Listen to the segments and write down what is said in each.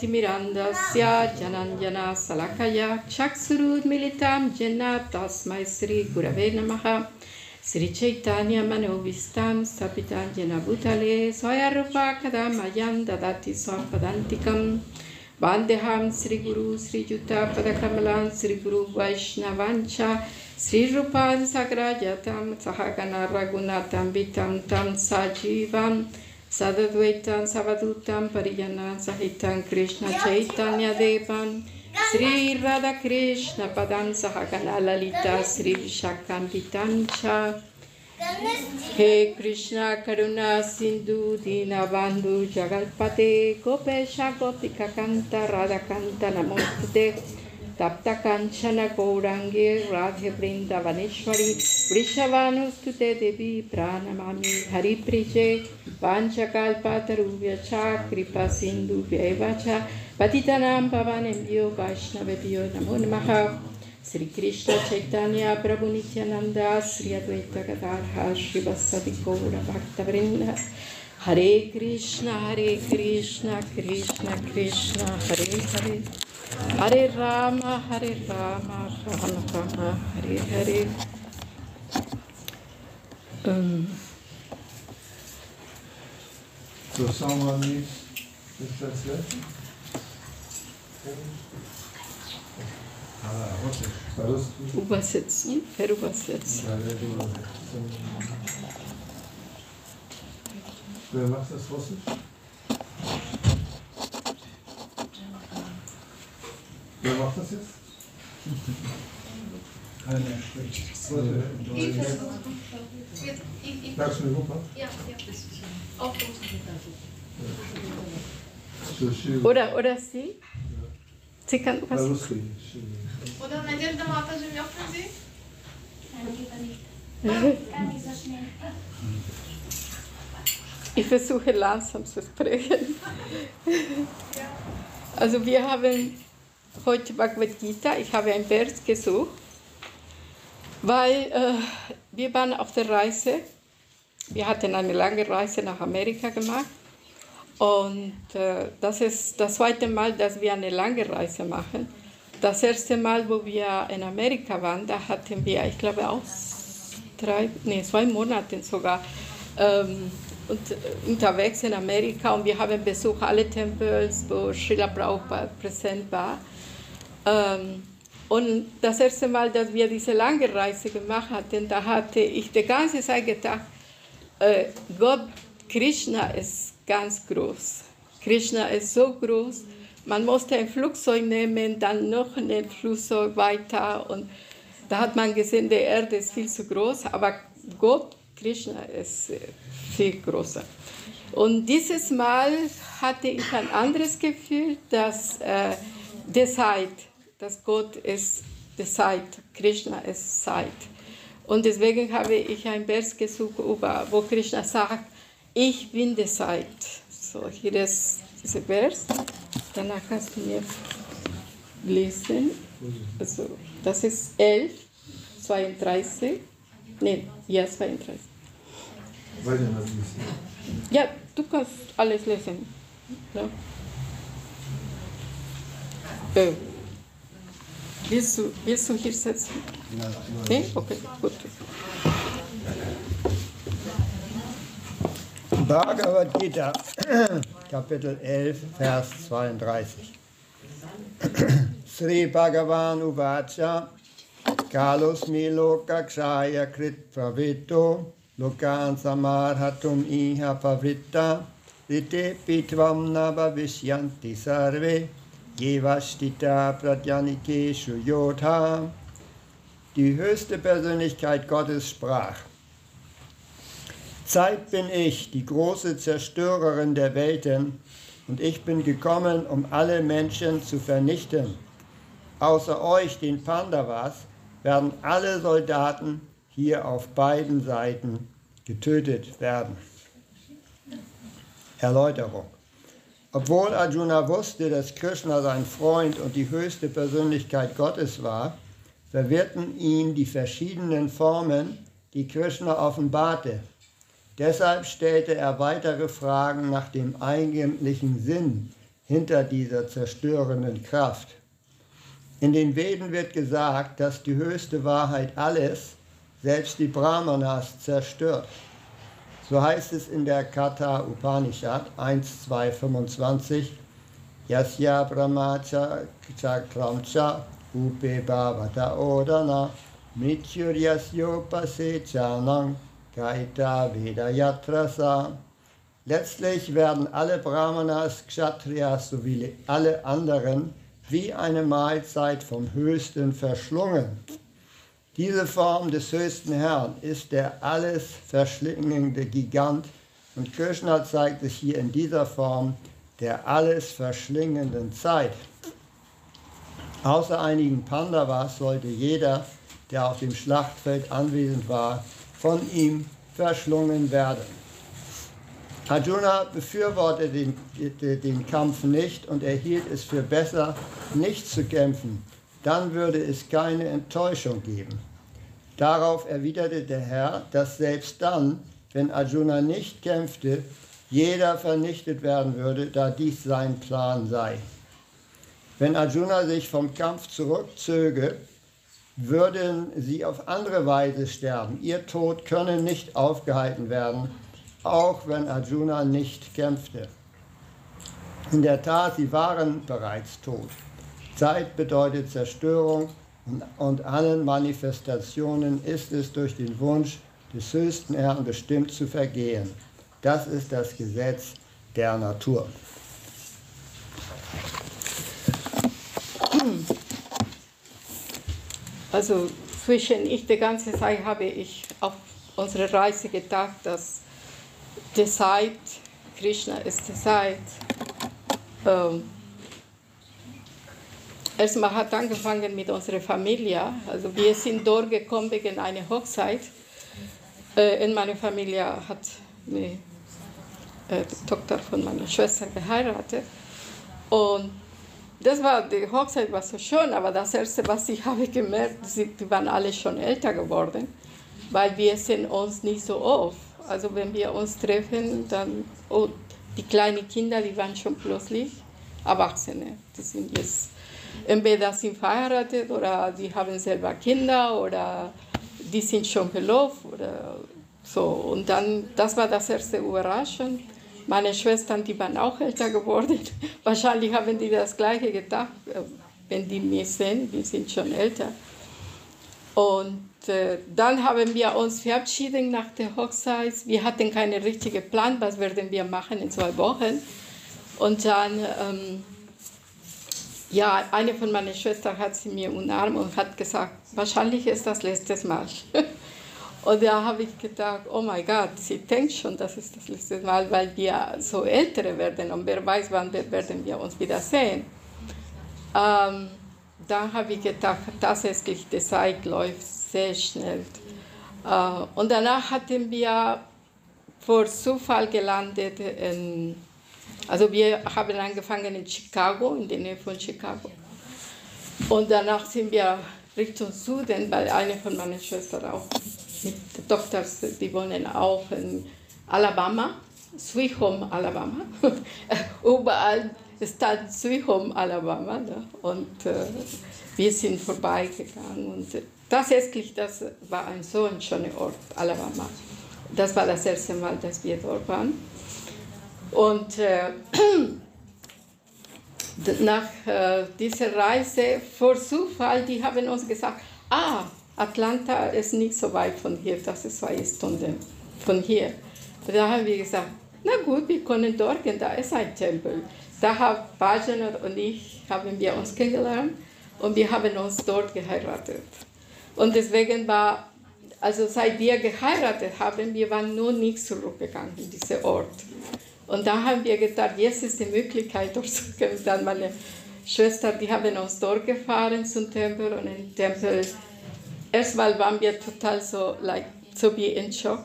ज्योतिर्गतिमिरान्दस्य सलखया चक्षुरुर्मिलितां जन्ना तस्म श्रीगुरव नम श्रीचैतन्यमनोविस्तां स्थापितां जनभूतले स्वयरूपा कदा मयां ददाति स्वपदान्तिकं बान्ध्यहां श्रीगुरु श्रीयुतापदकमलां श्रीगुरुवैष्णवाञ्च श्रीरूपान् सगराजतां सहगणरघुनाथं रघुनाथ तं सजीवम् सद्वैता सद्वैतं सवदूतं परिजनान् सहितं कृष्णचैतन्यदेवं श्रीराधकृष्णपदं सह कलालिता श्रीविशाकान्तितं च हे कृष्णा करुणा सिन्धु दीनबान्धु जगत्पते गोपेशा गोपिककान्त राधाकान्त नमोस्तुते तप्तकाञ्चन राधे राधेवृन्दवनेश्वरी Vrishavanustute Devi Pranamami Hari Priche Panchakalpatarubhya Cha Kripa Sindhu Vyacha Patitanam Pavanembhyo Vaishnavebhyo Namo Namaha Sri Krishna Chaitanya Prabhu Nityananda Sri Advaita Gadadhar Sri Vasadi Gaura Bhaktavrinda Hare Krishna Hare Krishna Krishna Krishna Hare Hare Hare Rama Hare Rama Rama Rama Hare Hare ähm. So, schauen wir mal, wie ist das letzte? Ah, Übersetzen, verübersetzen. Wer macht das Russisch? Wer macht das jetzt? Keiner spricht. Warte. Ich versuche. Ich, ich, Kannst du mir gucken? ja, ja. Auch gut. So, she- Oder, oder Sie? Sie kann was. По-русски. she- Oder Надежда Мата живет в Азии? Nein, lieber nicht. Gar nicht so schnell. Ich versuche langsam zu sprechen. Also wir haben heute Bhagavad Gita, ich habe ein Vers gesucht, weil äh, wir waren auf der Reise, wir hatten eine lange Reise nach Amerika gemacht und äh, das ist das zweite Mal, dass wir eine lange Reise machen. Das erste Mal, wo wir in Amerika waren, da hatten wir, ich glaube, auch drei, nee, zwei Monate sogar ähm, und, äh, unterwegs in Amerika und wir haben besucht alle Tempels, wo Srila Prabhupada präsent war. Ähm, und das erste Mal, dass wir diese lange Reise gemacht hatten, da hatte ich die ganze Zeit gedacht, äh, Gott, Krishna ist ganz groß. Krishna ist so groß. Man musste ein Flugzeug nehmen, dann noch ein Flugzeug weiter. Und da hat man gesehen, die Erde ist viel zu groß, aber Gott, Krishna, ist äh, viel größer. Und dieses Mal hatte ich ein anderes Gefühl, dass äh, die Zeit, dass Gott ist die Zeit, Krishna ist Zeit. Und deswegen habe ich ein Vers gesucht, über, wo Krishna sagt, ich bin die Zeit. So, hier ist dieser Vers. Danach kannst du mir lesen. Also, das ist 11, 32. Nein, ja, 32. Weiter nach lesen. Ja, du kannst alles lesen. Ja. Äh, willst, du, willst du hier sitzen? Nee? Okay, gut. Bhagavad Gita, Kapitel 11, Vers 32. Sri Bhagavan Uvacha Kalosmi Lokakshaya Krit Pravito Lokan Samarhatum Iha Pavritta Rite Pitvam Nabhavishyanti Sarve Jevashtita Pradyanikeshu Yodha Die höchste Persönlichkeit Gottes sprach Zeit bin ich, die große Zerstörerin der Welten, und ich bin gekommen, um alle Menschen zu vernichten. Außer euch, den Pandavas, werden alle Soldaten hier auf beiden Seiten getötet werden. Erläuterung. Obwohl Arjuna wusste, dass Krishna sein Freund und die höchste Persönlichkeit Gottes war, verwirrten ihn die verschiedenen Formen, die Krishna offenbarte. Deshalb stellte er weitere Fragen nach dem eigentlichen Sinn hinter dieser zerstörenden Kraft. In den Veden wird gesagt, dass die höchste Wahrheit alles, selbst die Brahmanas, zerstört. So heißt es in der Katha Upanishad 1, 2, 25, Yasya Brahmacha Chakramcha Upe Bhavata Odana Mityuryasyopa Chanang Kaita Veda Yatrasa. Letztlich werden alle Brahmanas, Kshatriyas sowie alle anderen wie eine Mahlzeit vom Höchsten verschlungen. Diese Form des höchsten Herrn ist der alles verschlingende Gigant und Krishna zeigt sich hier in dieser Form der alles verschlingenden Zeit. Außer einigen Pandavas sollte jeder, der auf dem Schlachtfeld anwesend war, von ihm verschlungen werden. Arjuna befürwortete den, den Kampf nicht und er hielt es für besser, nicht zu kämpfen. Dann würde es keine Enttäuschung geben. Darauf erwiderte der Herr, dass selbst dann, wenn Arjuna nicht kämpfte, jeder vernichtet werden würde, da dies sein Plan sei. Wenn Arjuna sich vom Kampf zurückzöge, würden sie auf andere Weise sterben. Ihr Tod könne nicht aufgehalten werden, auch wenn Arjuna nicht kämpfte. In der Tat, sie waren bereits tot. Zeit bedeutet Zerstörung und allen Manifestationen ist es durch den Wunsch des höchsten Herrn bestimmt zu vergehen. Das ist das Gesetz der Natur. Also zwischen ich die ganze Zeit habe ich auf unsere Reise gedacht, dass die Zeit, Krishna ist die Zeit. Ähm, erstmal hat angefangen mit unserer Familie. Also wir sind dort gekommen wegen einer Hochzeit. Äh, in meiner Familie hat äh, die Tochter von meiner Schwester geheiratet. Und das war, die Hochzeit war so schön, aber das Erste, was ich habe gemerkt, sie, waren alle schon älter geworden, weil wir sehen uns nicht so oft. Also wenn wir uns treffen, dann, oh, die kleinen Kinder, die waren schon plötzlich Erwachsene. Die sind jetzt, entweder sind verheiratet oder die haben selber Kinder oder die sind schon verlobt oder so. Und dann, das war das erste Überraschung. Meine Schwestern, die waren auch älter geworden. Wahrscheinlich haben die das Gleiche gedacht, äh, wenn die mich sehen, die sind schon älter. Und äh, dann haben wir uns verabschiedet nach der Hochzeit. Wir hatten keinen richtigen Plan, was werden wir machen in zwei Wochen. Und dann, ähm, ja, eine von meinen Schwestern hat sie mir umarmt und hat gesagt, wahrscheinlich ist das letzte Mal. Und da habe ich gedacht, oh mein Gott, sie denkt schon, das ist das letzte Mal, weil wir so ältere werden und wer weiß, wann werden wir uns wiedersehen. Ähm, dann habe ich gedacht, tatsächlich, die Zeit läuft sehr schnell. Äh, und danach hatten wir vor Zufall gelandet in, also wir haben angefangen in Chicago, in der Nähe von Chicago. Und danach sind wir Richtung Süden, weil eine von meinen Schwestern auch mit Tochter, die wohnen auch in Alabama, Sweet Home, Alabama. Überall stand Sweet Home, Alabama. Ne? Und äh, wir sind vorbeigegangen. Und tatsächlich, das war ein so ein schöner Ort, Alabama. Das war das erste Mal, dass wir dort waren. Und äh, nach äh, dieser Reise, vor Zufall, die haben uns gesagt, ah, Atlanta ist nicht so weit von hier, das ist zwei Stunden von hier. Da haben wir gesagt, na gut, wir können dort gehen, da ist ein Tempel. Da haben Bajaner und ich haben wir uns kennengelernt und wir haben uns dort geheiratet. Und deswegen war, also seit wir geheiratet haben, wir waren nur nicht zurückgegangen in diesen Ort. Und da haben wir gedacht, jetzt ist die Möglichkeit, dort zu gehen. Dann meine Schwester, die haben uns dort gefahren zum Tempel und im Tempel erstmal waren wir total so, like, so wie in Schock,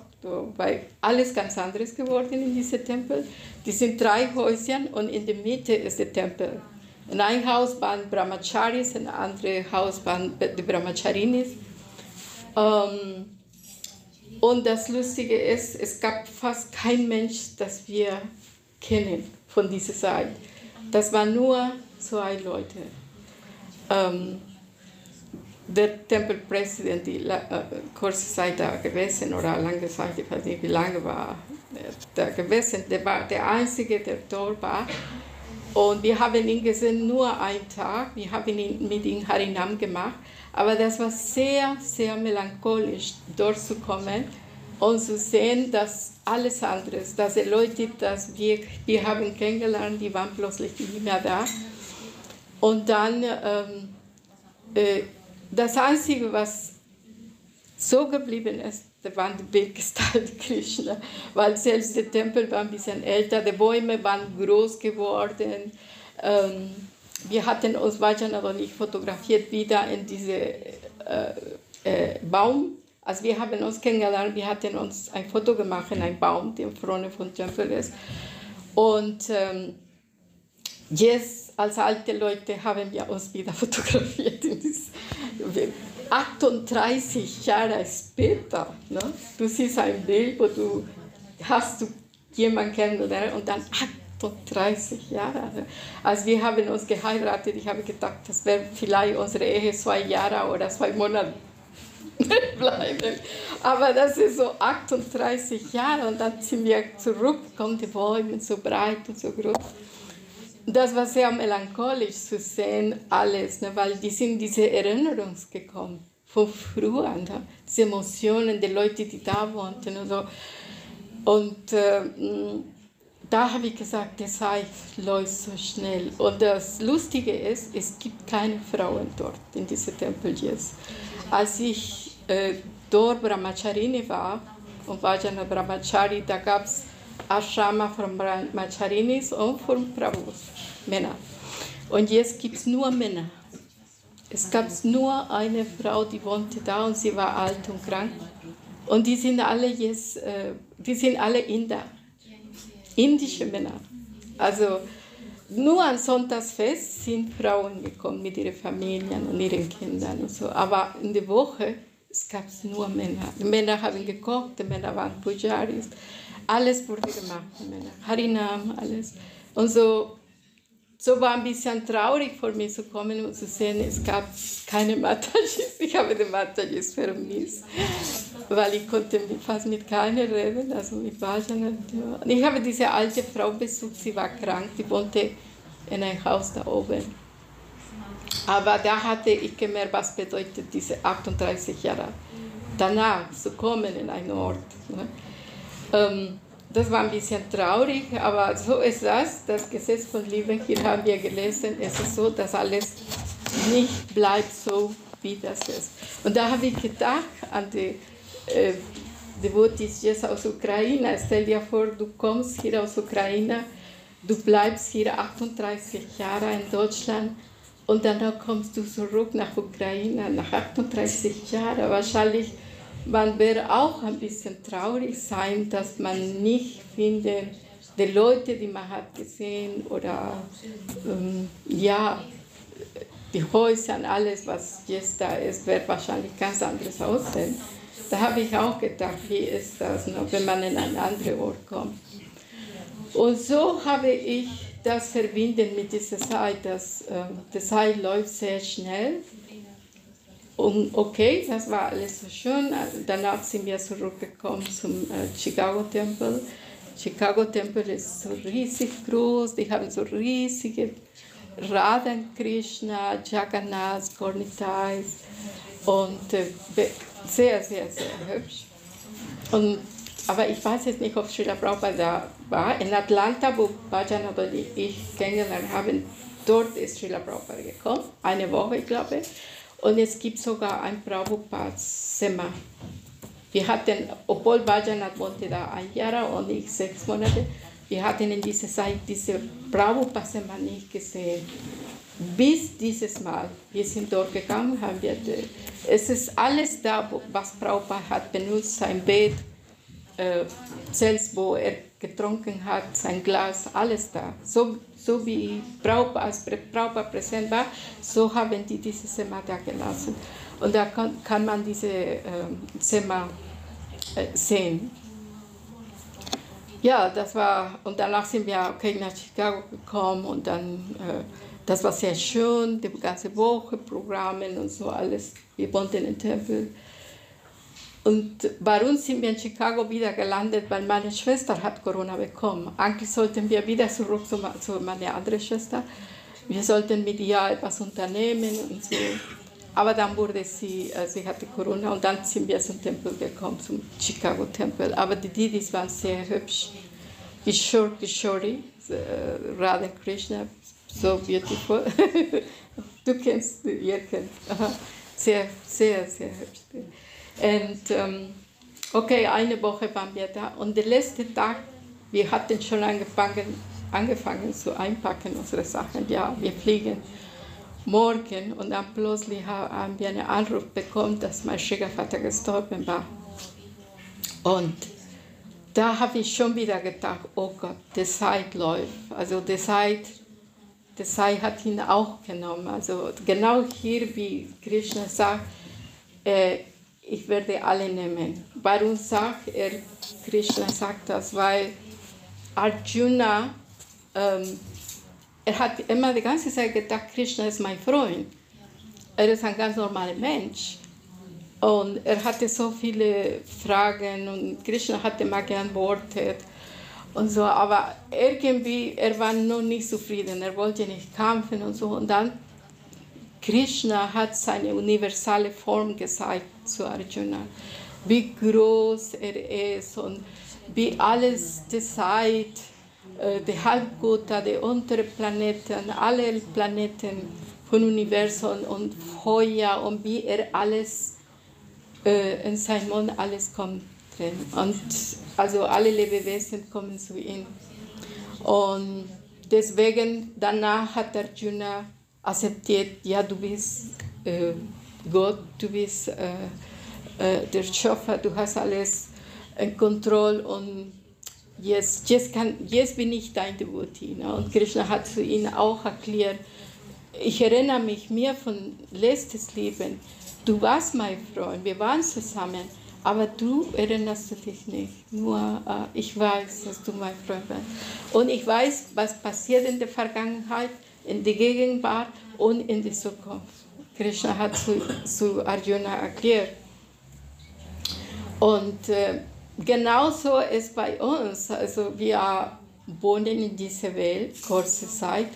weil alles ganz anderes geworden in diesem Tempel. Die sind drei Häuser und in der Mitte ist der Tempel. In einem Haus waren Brahmacharis, in einem anderen Haus waren die Brahmacharinis. Ähm, und das Lustige ist, es gab fast keinen Mensch, das wir kennen von dieser Zeit. Das waren nur zwei Leute. Ähm, der Tempelpräsident, die äh, kurze Zeit da gewesen oder lange Zeit, ich weiß nicht wie lange war der gewesen, der war der Einzige, der dort war. Und wir haben ihn gesehen nur einen Tag, wir haben ihn mit ihm Harinam gemacht, aber das war sehr, sehr melancholisch, dort zu kommen und zu sehen, dass alles andere, dass die Leute, die wir, wir haben kennengelernt, die waren plötzlich nicht mehr da. Und dann ähm, äh, das Einzige, was so geblieben ist, waren die Bildgestalten Krishna, weil selbst der Tempel war ein bisschen älter, die Bäume waren groß geworden. Ähm, wir hatten uns Vajana und ich fotografiert wieder in diesem äh, äh, Baum. Also wir haben uns kennengelernt, wir hatten uns ein Foto gemacht in einem Baum, der vorne vom Tempel ist. Und ähm, jetzt als alte Leute haben wir uns wieder fotografiert in dieses 38 Jahre später, ne? du siehst ein Bild, wo du hast du jemanden kennengelernt und dann 38 Jahre. Als wir haben uns geheiratet, ich habe gedacht, das wäre vielleicht unsere Ehe zwei Jahre oder zwei Monate bleiben. Aber das ist so 38 Jahre und dann sind wir zurückgekommen, die Bäume so breit und so groß. Das war sehr melancholisch zu sehen, alles, ne, weil die sind diese Erinnerungen gekommen von früher, ne, diese Emotionen der Leute, die da wohnten und so. Und äh, da habe ich gesagt, die Zeit läuft so schnell. Und das Lustige ist, es gibt keine Frauen dort in diesem Tempel jetzt. Als ich äh, dort Brahmacharini war und Vajana Brahmachari, da gab es Ashrama von Brahmacharinis und von Prabhus, Männer. Und jetzt gibt es nur Männer. Es gab nur eine Frau, die wohnte da und sie war alt und krank. Und die sind alle jetzt, äh, die sind alle Inder, indische Männer. Also nur an Sonntagsfest sind Frauen gekommen mit ihren Familien und ihren Kindern und so. Aber in der Woche es gab nur Männer. Die Männer haben gekocht, die Männer waren Pujaris. Alles wurde gemacht, die Männer. Harinam, alles. Und so, so war ein bisschen traurig für mich zu kommen und zu sehen, es gab keine Matajis. Ich habe die Matajis vermisst, weil ich konnte fast mit keiner reden. Also ich war schon ich habe diese alte Frau besucht, sie war krank, die wohnte in einem Haus da oben. Aber da hatte ich gemerkt, was bedeutet diese 38 Jahre danach zu kommen in einen Ort. Ne? Ähm, das war ein bisschen traurig, aber so ist das. Das Gesetz von Liebe, hier haben wir gelesen, es ist so, dass alles nicht bleibt so, wie das ist. Und da habe ich gedacht an die äh, Devotees jetzt aus Ukraine. Stell dir vor, du kommst hier aus Ukraine, du bleibst hier 38 Jahre in Deutschland und dann kommst du zurück nach Ukraine nach 38 Jahren. Wahrscheinlich man wäre auch ein bisschen traurig sein, dass man nicht findet, die Leute, die man hat gesehen oder ähm, ja, die Häuser und alles, was jetzt da ist, wird wahrscheinlich ganz anders aussehen. Da habe ich auch gedacht, wie ist das, noch, wenn man in einen anderen Ort kommt. Und so habe ich das verbinden mit dieser Zeit, dass äh, die Zeit läuft sehr schnell. Und okay, das war alles so schön. Danach sind wir zurückgekommen zum äh, Chicago-Tempel. Chicago-Tempel ist so riesig groß, die haben so riesige Radhan Krishna, Jagannath, Gornitais und äh, sehr, sehr, sehr hübsch. Und aber ich weiß jetzt nicht, ob Srila Prabhupada da war. In Atlanta, wo Bhajan und ich kennengelernt haben, dort ist Srila Prabhupada gekommen, eine Woche, ich glaube. Und es gibt sogar ein Prabhupada-Sema. Wir hatten, obwohl Bhajanat wohnte da ein Jahr und ich sechs Monate, wir hatten in dieser Zeit diese Prabhupada-Sema nicht gesehen. Bis dieses Mal. Wir sind dort gegangen, haben wir, es ist alles da, was Prabhupada hat benutzt, sein Bett, äh, selbst wo er getrunken hat, sein Glas, alles da. So, so wie Prabhupada, als Prabhupada präsent war, so haben die diese Sema da gelassen. Und da kann, kann man diese äh, Sema äh, sehen. Ja, das war, und danach sind wir okay, nach Chicago gekommen und dann, äh, das war sehr schön, die ganze Woche, Programme und so alles. Wir wohnten im Tempel. Und uns sind wir in Chicago wieder gelandet, weil meine Schwester hat Corona bekommen. Eigentlich sollten wir wieder zurück zu, zu meiner anderen Schwester. Wir sollten mit ihr etwas unternehmen und so. Aber dann wurde sie, äh, sie hatte Corona und dann sind wir zum Tempel gekommen, zum Chicago Tempel. Aber die Didis waren sehr hübsch. Kishore Kishori, äh, Radha Krishna, so beautiful. du kennst, ihr kennt. Sehr, sehr, sehr hübsch. Und ähm, okay, eine Woche waren wir da und der letzte Tag, wir hatten schon angefangen, angefangen zu einpacken unsere Sachen. Ja, wir fliegen morgen und dann plötzlich haben wir einen Anruf bekommen, dass mein Schwiegervater gestorben war. Und da habe ich schon wieder gedacht, oh Gott, die Zeit läuft. Also die Zeit, die Zeit hat ihn auch genommen. Also genau hier, wie Krishna sagt, äh, ich werde alle nehmen. Warum sagt er, Krishna sagt das? Weil Arjuna ähm, er hat immer die ganze Zeit gedacht, Krishna ist mein Freund. Er ist ein ganz normaler Mensch. Und er hatte so viele Fragen und Krishna hatte mal geantwortet und so, aber irgendwie, er war noch nicht zufrieden, er wollte nicht kämpfen und so. Und dann, Krishna hat seine universale Form gezeigt zu Arjuna, wie groß er ist und wie alles die Zeit, äh, die Halbgötter, die unteren Planeten, alle Planeten vom Universum und Feuer und wie er alles äh, in seinem Mund alles kommt drin. Und also alle Lebewesen kommen zu ihm. Und deswegen danach hat Arjuna akzeptiert, ja, du bist äh, Gott, du bist äh, äh, der Schöpfer, du hast alles in Kontrolle und jetzt, jetzt, kann, jetzt bin ich dein Devotee. Ne? Und Krishna hat zu ihm auch erklärt, ich erinnere mich mehr von letztes Leben. Du warst mein Freund, wir waren zusammen, aber du erinnerst dich nicht. Nur äh, ich weiß, dass du mein Freund bist. Und ich weiß, was passiert in der Vergangenheit, in der Gegenwart und in der Zukunft. Krishna hat zu, zu Arjuna erklärt. Und äh, genauso ist bei uns. Also wir wohnen in dieser Welt kurze Zeit,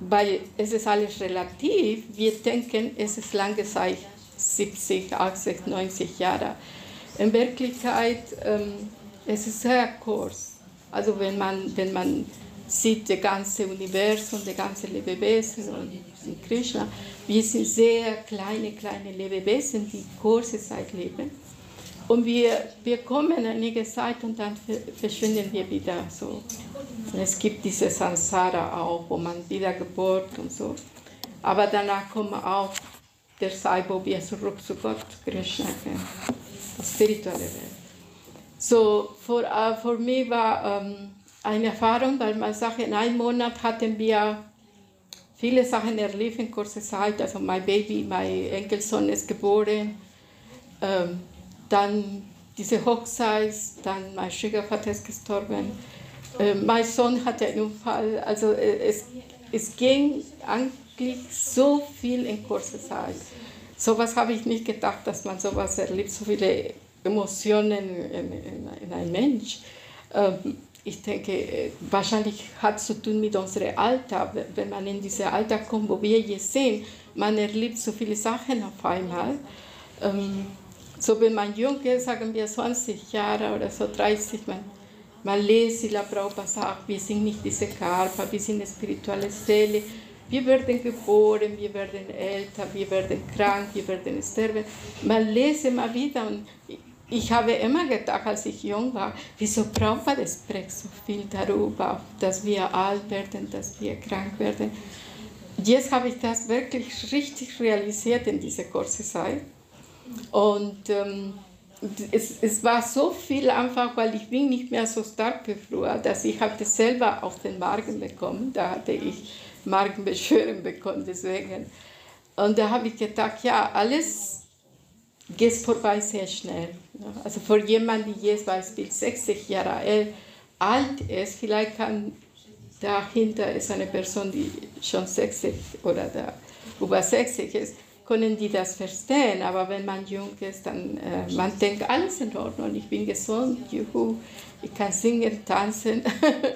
weil es ist alles relativ. Wir denken, es ist lange Zeit, 70, 80, 90 Jahre. In Wirklichkeit ähm, es ist sehr kurz. Also wenn man, wenn man sieht das ganze Universum, das ganze Lebewesen und Krishna, wir sind sehr kleine, kleine Lebewesen, die kurze Zeit leben. Und wir, wir kommen einige Zeit und dann verschwinden wir wieder so. Es gibt diese Sansara auch, wo man wieder Geburt und so. Aber danach kommt auch der Zeit, wo wir zurück zu Gott, Krishna die spirituelle Welt. So, für, uh, für mich war um, eine Erfahrung, weil man sagt, in einem Monat hatten wir viele Sachen erlebt in kurzer Zeit. Also mein Baby, mein Enkelsohn ist geboren. Ähm, dann diese Hochzeit, dann mein Schwiegervater ist gestorben. Äh, mein Sohn hatte einen Unfall. Also äh, es, es ging eigentlich so viel in kurzer Zeit. Sowas habe ich nicht gedacht, dass man sowas erlebt, so viele Emotionen in, in, in einem Mensch. Ähm, ich denke, äh, wahrscheinlich hat es zu tun mit unserem Alter. Wenn man in dieses Alter kommt, wo wir jetzt sehen, man erlebt so viele Sachen auf einmal. Ähm, so wenn man jung ist, sagen wir 20 Jahre oder so 30, man, man lest Sila Prabhupada sagt, wir sind nicht diese Körper, wir sind eine spirituelle Seele. Wir werden geboren, wir werden älter, wir werden krank, wir werden sterben. Man lest immer wieder und ich habe immer gedacht, als ich jung war, wieso Prabhupada spricht so viel darüber, dass wir alt werden, dass wir krank werden. Jetzt habe ich das wirklich richtig realisiert in dieser kurzen Zeit. Und ähm, es, es war so viel einfach, weil ich bin nicht mehr so stark wie früher, dass ich habe das selber auf den Magen bekommen. Da hatte ich Magenbeschwerden bekommen, deswegen. Und da habe ich gedacht, ja, alles geht vorbei sehr schnell. Also für jemanden, der jetzt Beispiel 60 Jahre alt ist, vielleicht kann dahinter ist eine Person, die schon 60 oder da über 60 ist, können die das verstehen. Aber wenn man jung ist, dann äh, man denkt, alles in Ordnung, ich bin gesund, juhu, ich kann singen, tanzen.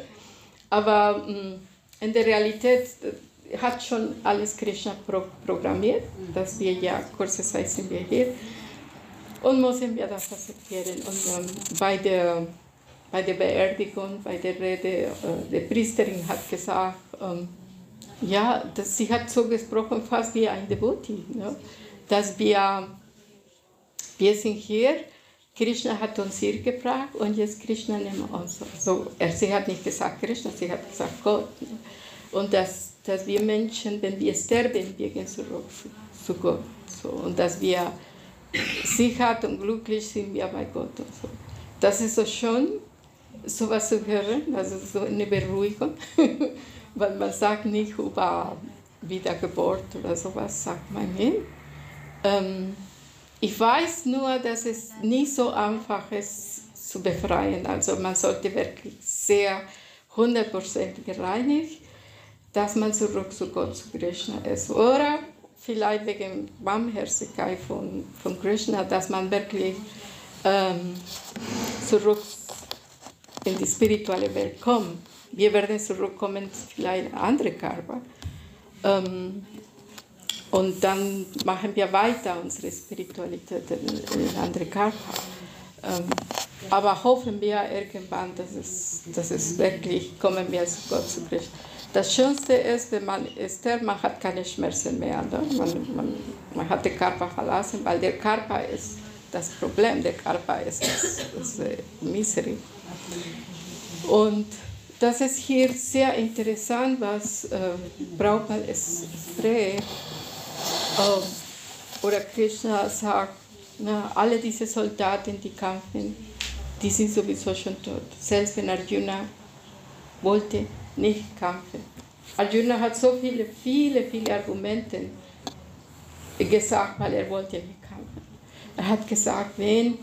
Aber mh, mm, in der Realität äh, hat schon alles Krishna pro programmiert, dass wir ja kurze Zeit sind wir hier und müssen wir das akzeptieren. Und ähm, bei, der, bei der Beerdigung, bei der Rede, äh, die Priesterin hat gesagt, ähm, ja, das, sie hat so gesprochen, fast wie ein Devotee, ne? dass wir, wir sind hier, Krishna hat uns hier gebracht und jetzt Krishna nimmt uns. So, sie hat nicht gesagt Krishna, sie hat gesagt Gott. Ne? Und dass, dass wir Menschen, wenn wir sterben, wir gehen zurück zu, zu Gott. So, und dass wir sicher und glücklich sind wir bei Gott. So. Das ist so schön, sowas zu hören, also so eine Beruhigung. weil man sagt nicht über Wiedergeburt oder sowas, sagt man nicht. Ähm, ich weiß nur, dass es nicht so einfach ist zu befreien. Also man sollte wirklich sehr 100% gereinigt, dass man zurück zu Gott, zu Krishna ist. Oder vielleicht wegen Barmherzigkeit von, von Krishna, dass man wirklich ähm, zurück in die spirituelle Welt kommt. Wir werden zurückkommen, vielleicht andere Körper. Ähm, und dann machen wir weiter unsere Spiritualität in, in andere Körper. Ähm, aber hoffen wir irgendwann, dass es, dass es wirklich kommen wir zu Gott zu Christus. Das Schönste ist, wenn man ist, man hat keine Schmerzen mehr. Ne? Man, man, man hat den Körper verlassen, weil der Körper ist das Problem. Der Körper ist das, das äh, Misery. Und das ist hier sehr interessant, was äh, es spricht. Äh, oder Krishna sagt, na, alle diese Soldaten, die kämpfen, die sind sowieso schon tot. Selbst wenn Arjuna wollte nicht kämpfen. Arjuna hat so viele, viele, viele Argumente gesagt, weil er wollte nicht kämpfen. Er hat gesagt, wenn,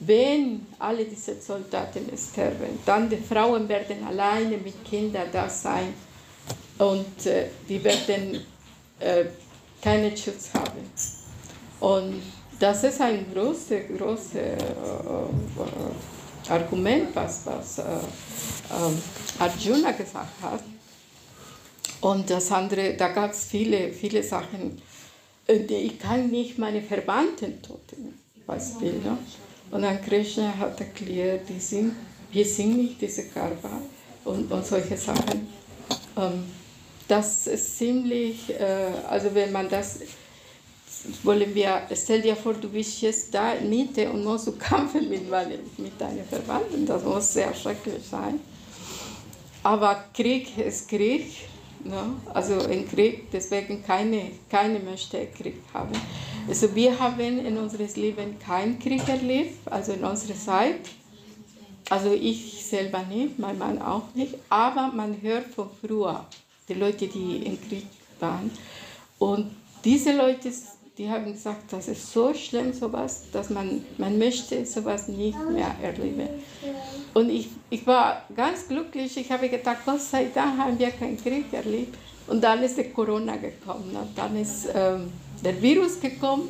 wenn alle diese Soldaten sterben, dann die Frauen werden alleine mit Kindern da sein und äh, die werden äh, keinen Schutz haben. Und das ist ein großes, großes äh, äh, Argument, was, was äh, ähm, Arjuna gesagt hat. Und das andere, da gab es viele, viele Sachen. Ich kann nicht meine Verwandten töten, Beispiel. Ne? Und dann Krishna hat erklärt, die sind, wir sind nicht diese Körper und, und solche Sachen. Ähm, das ist ziemlich, äh, also wenn man das wollen wir, stell dir vor, du bist jetzt da in Mitte und musst du kämpfen mit, mit deinen Verwandten. Das muss sehr schrecklich sein. Aber Krieg ist Krieg. Ne? Also ein Krieg, deswegen keine, keine möchte Krieg haben. Also wir haben in unserem Leben keinen Krieg erlebt, also in unserer Zeit. Also ich selber nicht, mein Mann auch nicht, aber man hört von früher, die Leute, die im Krieg waren. Und diese Leute die haben gesagt, das ist so schlimm, sowas, dass man, man möchte sowas nicht mehr erleben. Und ich, ich war ganz glücklich, ich habe gedacht, Gott sei Dank haben wir keinen Krieg erlebt. Und dann ist der Corona gekommen, und dann ist ähm, der Virus gekommen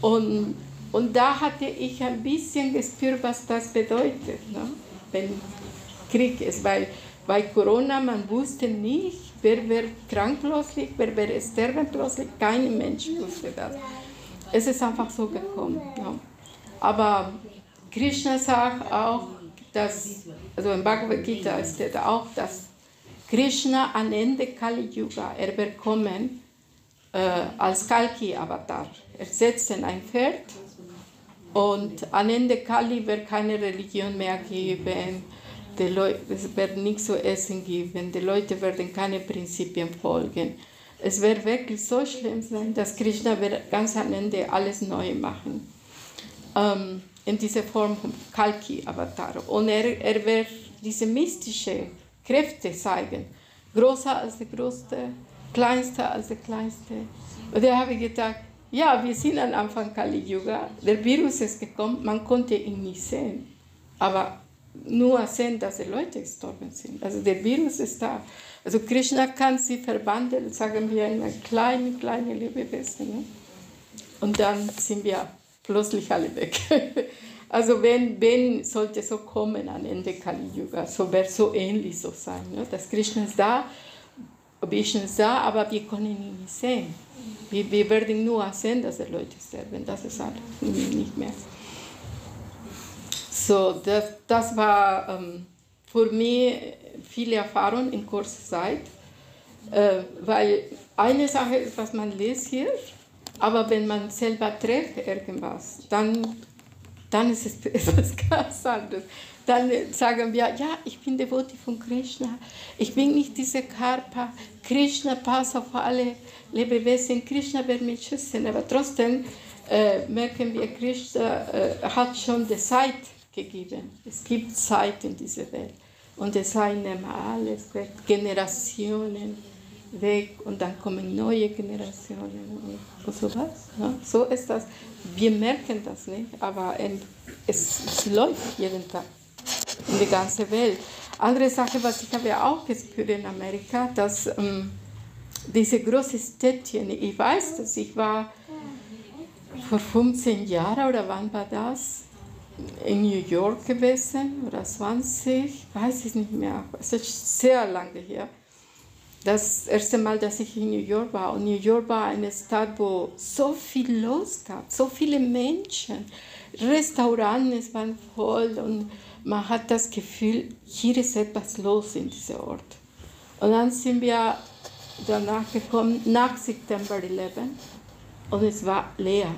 und, und da hatte ich ein bisschen gespürt, was das bedeutet, ne? wenn Krieg ist, weil bei Corona man wusste nicht, Wer wird krank plötzlich, wer wird sterben plötzlich, kein Mensch wusste das. Es ist einfach so gekommen. Ja. Aber Krishna sagt auch, dass, also im Bhagavad Gita steht auch, dass Krishna am Ende Kali Yuga, er wird kommen äh, als Kalki-Avatar. Er setzt in ein Pferd und am Ende Kali wird keine Religion mehr geben die Leute, es wird nichts zu essen geben, die Leute werden keine Prinzipien folgen. Es wird wirklich so schlimm sein, dass Krishna wird ganz am Ende alles neu machen. Ähm, in dieser Form von Kalki-Avatar. Und er, er wird diese mystische Kräfte zeigen. Größer als der Größte, kleinster als der Kleinste. Und da habe ich gedacht, ja, wir sind am Anfang Kali-Yuga. Der Virus ist gekommen, man konnte ihn nicht sehen. Aber nur sehen, dass die Leute gestorben sind. Also der Virus ist da. Also Krishna kann sie verwandeln, sagen wir, in ein kleine, kleine Lebewesen. Ne? Und dann sind wir plötzlich alle weg. Also wenn, wenn sollte so kommen am Ende Kali Yuga, so wird so ähnlich so sein. Ne? Das Krishna ist da, Vishnu ist da, aber wir können ihn nicht sehen. Wir, wir werden nur sehen, dass die Leute sterben. Das ist alles nicht mehr. So, das, das war ähm, für mich viele Erfahrung in kurzer Zeit, äh, weil eine Sache ist, was man liest hier, aber wenn man selber trifft irgendwas, dann, dann ist es etwas ganz anderes. Dann sagen wir, ja, ich bin Devoti von Krishna, ich bin nicht dieser Karpa, Krishna passt auf alle Lebewesen, Krishna wird mich schützen, aber trotzdem äh, merken wir, Krishna äh, hat schon die Zeit gegeben. Es gibt Zeit in dieser Welt. Und es sei alles weg, Generationen weg und dann kommen neue Generationen und sowas. Ne? So ist das. Wir merken das nicht, aber es, es läuft jeden Tag in der ganzen Welt. Andere Sache, was ich habe auch gespürt in Amerika, dass ähm, diese großen Städtchen, ich weiß, dass ich war vor 15 Jahren oder wann war das? In New York gewesen oder 20, weiß ich nicht mehr. Es ist sehr lange her. Das erste Mal, dass ich in New York war. Und New York war eine Stadt, wo so viel los gab, so viele Menschen. Restaurants waren voll und man hat das Gefühl, hier ist etwas los in diesem Ort. Und dann sind wir danach gekommen, nach September 11 und es war leer.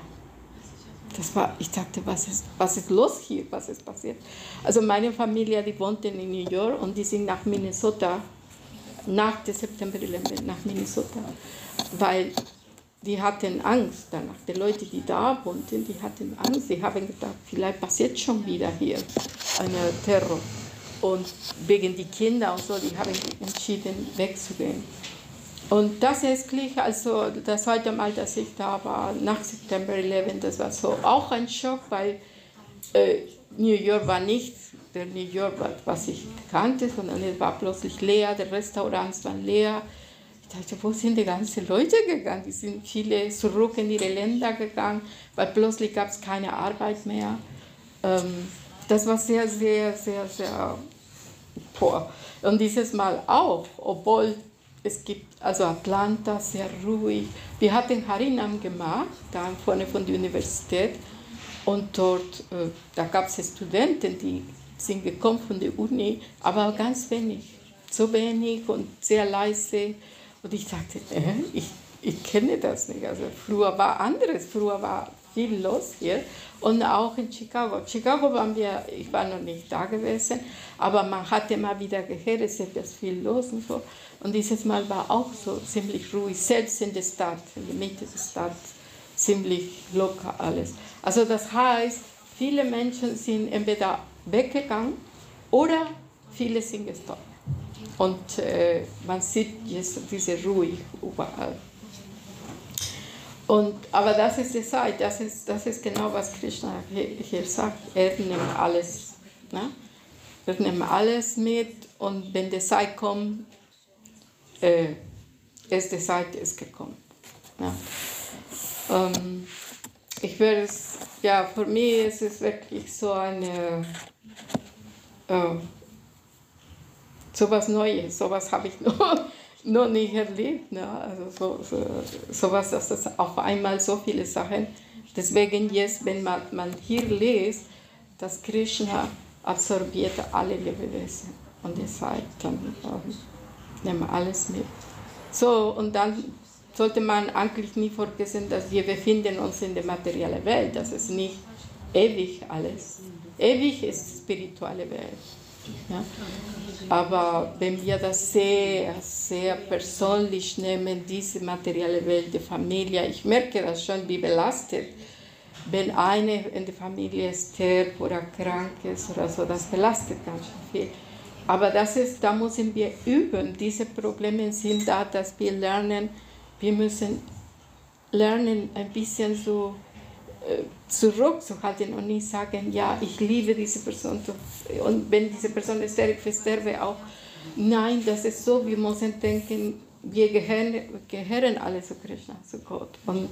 Das war, ich dachte, was ist, was ist los hier, was ist passiert? Also meine Familie, die wohnte in New York und die sind nach Minnesota, nach dem September 11, nach Minnesota, weil die hatten Angst danach. Die Leute, die da wohnten, die hatten Angst. Die haben gedacht, vielleicht passiert schon wieder hier ein Terror. Und wegen die Kinder und so, die haben entschieden, wegzugehen. Und das ist gleich, also das zweite Mal, dass ich da war, nach September 11, das war so auch ein Schock, weil äh, New York war nicht der New York, was ich kannte, sondern es war plötzlich leer, die Restaurants waren leer. Ich dachte, wo sind die ganzen Leute gegangen? Die sind viele zurück in ihre Länder gegangen, weil plötzlich gab es keine Arbeit mehr. Ähm, das war sehr, sehr, sehr, sehr boah. Und dieses Mal auch, obwohl es gibt also Atlanta sehr ruhig. Wir hatten Harinam gemacht, da vorne von der Universität. Und dort, äh, da gab es Studenten, die sind gekommen von der Uni, aber ganz wenig. So wenig und sehr leise. Und ich dachte, äh, ich, ich kenne das nicht. Also früher war anderes, früher war viel los hier und auch in Chicago. Chicago waren wir, ich war noch nicht da gewesen, aber man hatte mal wieder gehört, es ist etwas viel los und so. Und dieses Mal war auch so ziemlich ruhig, selbst in der Stadt, in der Mitte der Stadt, ziemlich locker alles. Also das heißt, viele Menschen sind entweder weggegangen oder viele sind gestorben. Und äh, man sieht jetzt diese Ruhe überall. Und, aber das ist die Zeit, das ist, das ist genau, was Krishna hier, hier sagt. Er nimmt alles. Ne? Er nimmt alles mit und wenn die Zeit kommt, äh, die Zeit ist gekommen. Ja. Ähm, ich würde es, ja, für mich ist es wirklich so eine, äh, so was Neues, so was habe ich noch, noch nicht erlebt. Ne? Also so, so, so was, dass das auf einmal so viele Sachen, deswegen jetzt, wenn man, man hier liest, dass Krishna absorbiert alle Lebewesen und die Zeit dann. Ähm, nehmen alles mit. So, und dann sollte man eigentlich nie vergessen, dass wir befinden uns in der materiellen Welt. Das ist nicht ewig alles. Ewig ist die spirituelle Welt. Ja? Aber wenn wir das sehr, sehr persönlich nehmen, diese materielle Welt, die Familie, ich merke das schon, wie belastet, wenn eine in der Familie stirbt oder krank ist oder so, das belastet ganz schön viel. Aber das ist, da müssen wir üben. Diese Probleme sind da, dass wir lernen, wir müssen lernen, ein bisschen so äh, zurückzuhalten und nicht sagen, ja, ich liebe diese Person und wenn diese Person ich sterbe auch. Nein, das ist so, wir müssen denken, wir gehören, gehören alle zu Krishna, zu Gott. Und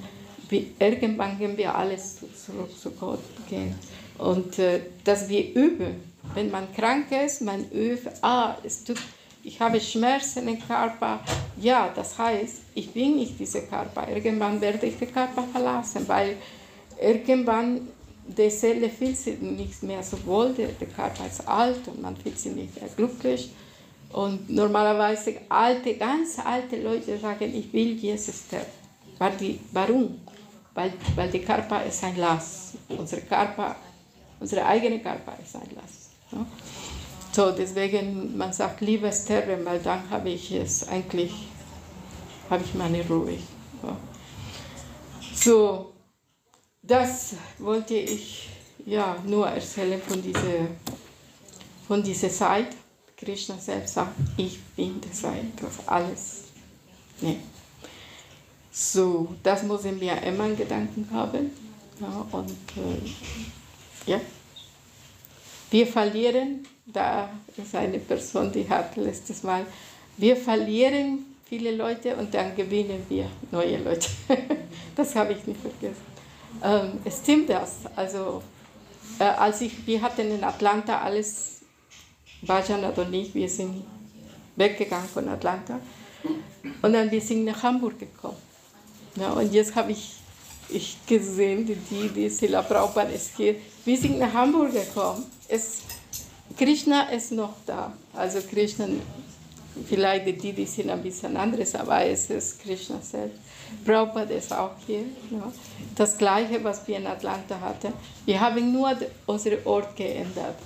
wir, irgendwann gehen wir alles zurück zu Gott gehen. Und äh, dass wir üben, wenn man krank ist, man übt, ah, es tut, ich habe Schmerzen im Körper. Ja, das heißt, ich bin nicht dieser Körper. Irgendwann werde ich den Körper verlassen, weil irgendwann die Seele fühlt sich nicht mehr so wohl, der, der Körper ist alt und man fühlt sich nicht mehr glücklich. Und normalerweise alte, ganz alte Leute sagen, ich will Jesus sterben. Warum? Weil, weil der Körper ist ein Last. Unser Körper, unser eigener Körper ist ein Last. So, deswegen, man sagt lieber sterben, weil dann habe ich es eigentlich, habe ich meine Ruhe. So, das wollte ich ja nur erzählen von dieser, von dieser Zeit. Krishna selbst sagt, ich bin die Zeit, das alles. Nee. So, das müssen wir immer in Gedanken haben. Ja, und äh, ja. Wir verlieren, da ist eine Person, die hat letztes Mal, wir verlieren viele Leute und dann gewinnen wir neue Leute. das habe ich nicht vergessen. Ähm, es stimmt das. Also, äh, als ich, wir hatten in Atlanta alles, Bajan und ich, wir sind weggegangen von Atlanta. Und dann wir sind nach Hamburg gekommen. Ja, und jetzt habe ich, ich gesehen, die, die, Sila Prabhupada ist hier. Wir sind nach Hamburg gekommen. Es, Krishna ist noch da. Also Krishna, vielleicht die, die sind ein bisschen anderes, aber es ist Krishna selbst. Prabhupada ist auch hier. Ja. Das Gleiche, was wir in Atlanta hatten. Wir haben nur unseren Ort geändert.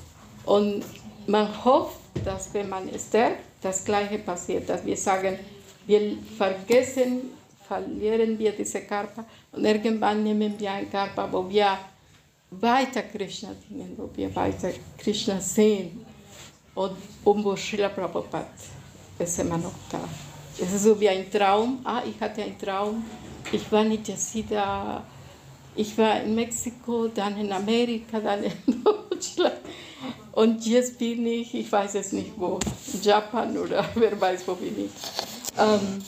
Und man hofft, dass wenn man stärkt, das Gleiche passiert, dass wir sagen, wir vergessen, verlieren wir diese Körper und irgendwann nehmen wir einen Körper, wo wir weiter Krishna dienen, wo wir weiter Krishna sehen und um wo Srila Prabhupada ist immer noch da. Es ist so wie ein Traum. Ah, ich hatte einen Traum. Ich war in Jasida, ich war in Mexiko, dann in Amerika, dann in Deutschland. Und jetzt bin ich, ich weiß es nicht wo, in Japan oder wer weiß, wo bin ich. Ähm,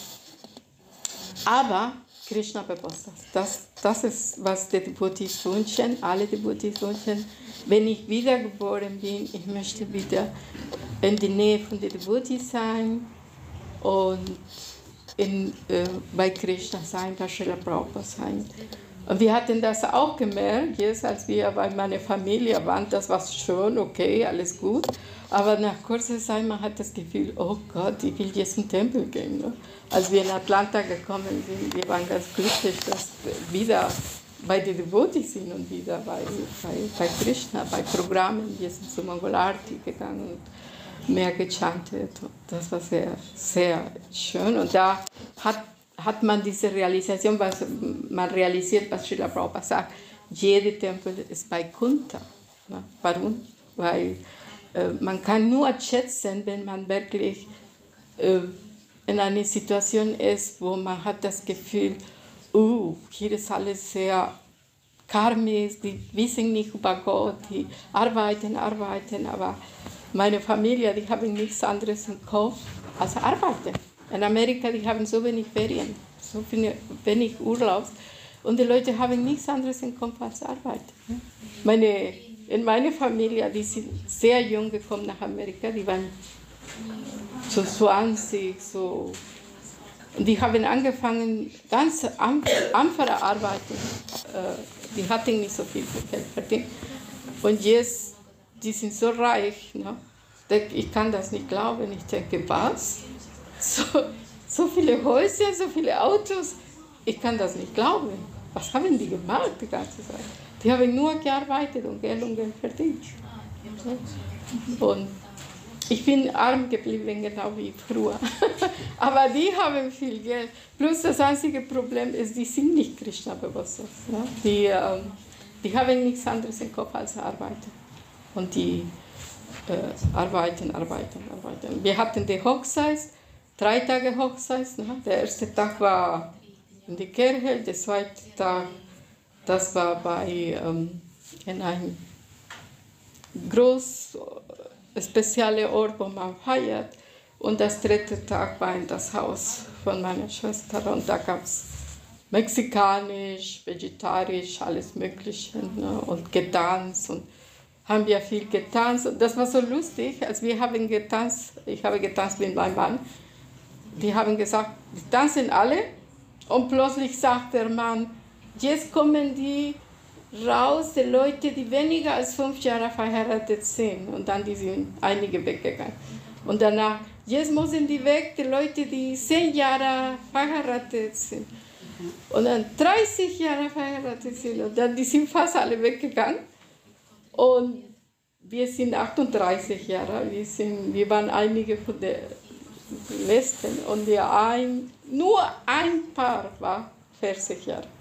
aber Krishna bewusst das, das ist, was die Devotees wünschen, alle Devotees wünschen. Wenn ich wiedergeboren bin, ich möchte wieder in die Nähe von den Devotees sein und in, äh, bei Krishna sein, bei Srila Prabhupada sein. Und wir hatten das auch gemerkt, jetzt, als wir bei meiner Familie waren, das war schön, okay, alles gut. Aber nach kurzer Zeit, man hat das Gefühl, oh Gott, ich will jetzt in den Tempel gehen. Ne? Als wir in Atlanta gekommen sind, wir waren ganz glücklich, dass wir wieder bei den Devotees sind und wieder bei, bei, bei Krishna, bei Programmen. Wir sind zu Mangolarti gegangen und mehr gechantet. Das war sehr, sehr schön. Und da hat hat man diese Realisation, was man realisiert, was Srila Prabhupada sagt, jeder Tempel ist bei Kunta. Ne? Warum? Weil man kann nur schätzen, wenn man wirklich äh, in einer Situation ist, wo man hat das Gefühl, uh, hier ist alles sehr karmisch, die wissen nicht über Gott, die arbeiten, arbeiten, aber meine Familie, die haben nichts anderes im Kopf als arbeiten. In Amerika, die haben so wenig Ferien, so wenig Urlaubs. Und die Leute haben nichts anderes im Kopf als Arbeit. Meine, in meiner Familie, die sind sehr jung gekommen nach Amerika, die waren so 20, so. Und die haben angefangen, ganz einfache Arbeiten. Äh, die hatten nicht so viel Geld verdient. Und jetzt, die sind so reich. Ne? Ich kann das nicht glauben. Ich denke, was? So, so viele Häuser, so viele Autos. Ich kann das nicht glauben. Was haben die gemacht die ganze Zeit? Die haben nur gearbeitet und Geld und Geld verdient. Und ich bin arm geblieben, genau wie früher. Aber die haben viel Geld. Plus das einzige Problem ist, die sind nicht Krishna bewusst. Ja? Die, ähm, die haben nichts anderes im Kopf als arbeiten. Und die äh, arbeiten, arbeiten, arbeiten. Wir hatten die Hochzeit drei Tage Hochzeit. Ne? Der erste Tag war in der Kirche, der zweite Tag, das war bei ähm, in einem groß äh, speziellen Ort, wo man feiert. Und das dritte Tag war in das Haus von meiner Schwester und da gab es mexikanisch, vegetarisch, alles Mögliche ne? und getanzt und haben wir viel getanzt. Und das war so lustig, als wir haben getanzt, ich habe getanzt mit meinem Mann die haben gesagt, die tanzen alle. Und plötzlich sagt der Mann, jetzt kommen die raus, die Leute, die weniger als fünf Jahre verheiratet sind. Und dann die sind einige weggegangen. Und danach, jetzt müssen die weg, die Leute, die zehn Jahre verheiratet sind. Und dann 30 Jahre verheiratet sind. Und dann die sind fast alle weggegangen. Und wir sind 38 Jahre. Wir, sind, wir waren einige von der letzten und wir ein, nur ein Paar war 40 Jahre.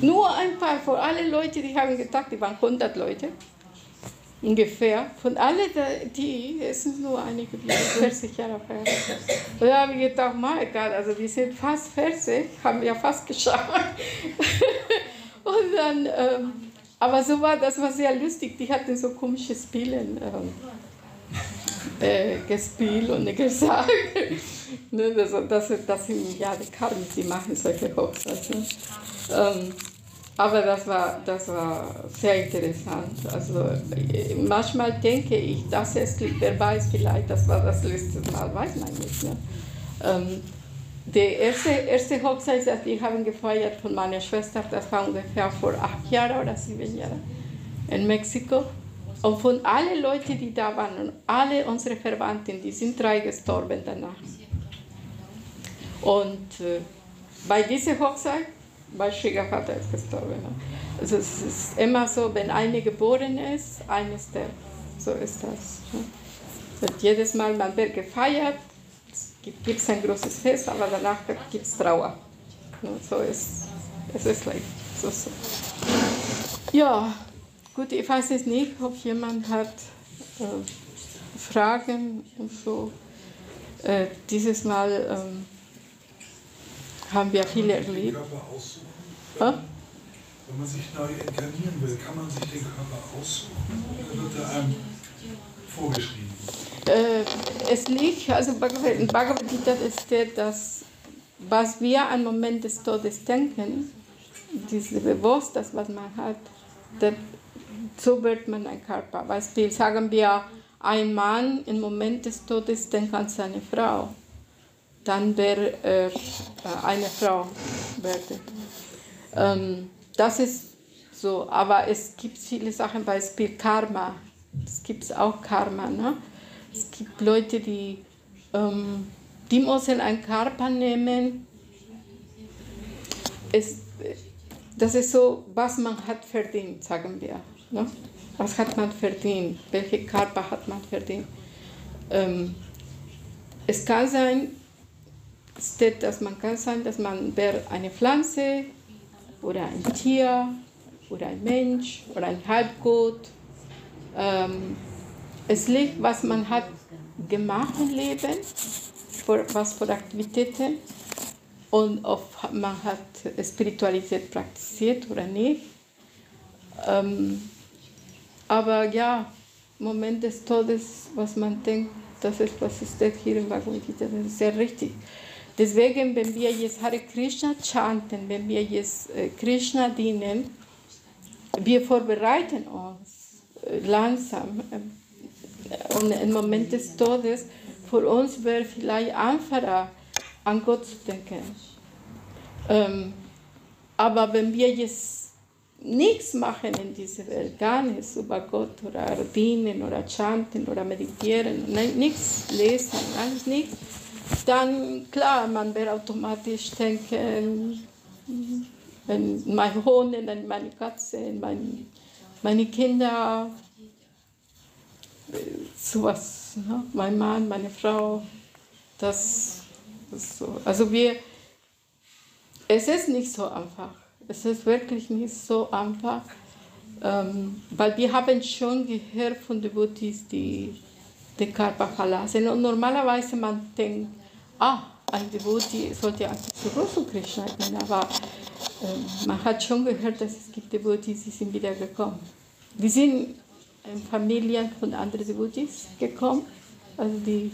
Nur ein Paar von allen Leuten, die haben gedacht, die waren 100 Leute ungefähr. Von allen die, es sind nur einige, die 40 Jahre verheiratet. Und da habe ich gedacht, mein Gott, also wir sind fast 40, haben wir fast geschafft. und dann, ähm, aber so war, das war sehr lustig. Die hatten so komische Spielen ähm, äh, gespielt und gesagt. Ne, das, das, das sind ja die Karten, die machen solche Hochzeiten. Ähm, aber das war, das war sehr interessant. Also äh, manchmal denke ich, dass es, wer weiß, vielleicht das war das letzte Mal, weiß man nicht. Ne? Ähm, die erste, erste Hochzeit, die haben gefeiert von meiner Schwester, das war ungefähr vor acht Jahren oder sieben Jahren in Mexiko. Und von allen Leuten, die da waren, und alle unsere Verwandten, die sind drei gestorben danach. Und äh, bei dieser Hochzeit, mein Schwiegervater ist gestorben. Ne? Also es ist immer so, wenn eine geboren ist, eine stirbt. So ist das. Ne? Und jedes Mal, man wird gefeiert, gibt es ein großes Fest, aber danach gibt es Trauer. Ne? So ist es ist like, so, so. Ja, gut, ich weiß es nicht, ob jemand hat äh, Fragen und so. Äh, dieses Mal ähm, haben wir viele erlebt. Hä? Wenn man sich neu inkarnieren will, kann man sich den Körper aussuchen oder wird er einem vorgeschrieben? Äh, es liegt, also in Bhagavad Gita steht, dass was wir am Moment des Todes denken, dieses Bewusst, das was man hat, das, so wird man ein Körper. Beispiel sagen wir, ein Mann im Moment des Todes denkt an seine Frau, dann wäre er äh, eine Frau werden. Ähm, das ist so, aber es gibt viele Sachen, Beispiel Karma. Es gibt auch Karma. Ne? Es gibt Leute, die, ähm, die müssen einen Körper nehmen. Es, das ist so, was man hat verdient, sagen wir. Ne? Was hat man verdient? Welche Körper hat man verdient? Ähm, es kann sein, steht, dass man kann sein, dass man wäre eine Pflanze oder ein Tier oder ein Mensch oder ein Halbgott. Ähm, es liegt, was man hat gemacht im Leben, für, was für Aktivitäten und ob man hat Spiritualität praktiziert oder nicht. Ähm, aber ja, Moment des Todes, was man denkt, das ist, was steht hier im Bhagavad Gita, das ist sehr richtig. Deswegen, wenn wir jetzt Hare Krishna chanten, wenn wir jetzt äh, Krishna dienen, wir vorbereiten uns äh, langsam. Äh, und im Moment des Todes, für uns wäre vielleicht einfacher, an Gott zu denken. Ähm, aber wenn wir jetzt nichts machen in dieser Welt, gar nichts über Gott oder dienen oder chanten oder meditieren, nichts lesen, alles nichts, dann klar, man wird automatisch denken, an meine Hunde, an meine Katze, mein, meine Kinder, sowas, ne? mein Mann, meine Frau, das, das so. Also wir, es ist nicht so einfach. Es ist wirklich nicht so einfach, ähm, weil wir haben schon gehört von Devotees, die den Körper verlassen. Und normalerweise man denkt, ah, ein Devotee sollte eigentlich zu Rosu Krishna gehen, aber äh, man hat schon gehört, dass es gibt Devotees, die sind wieder gekommen. Die sind in Familien von anderen Devotees gekommen, also die,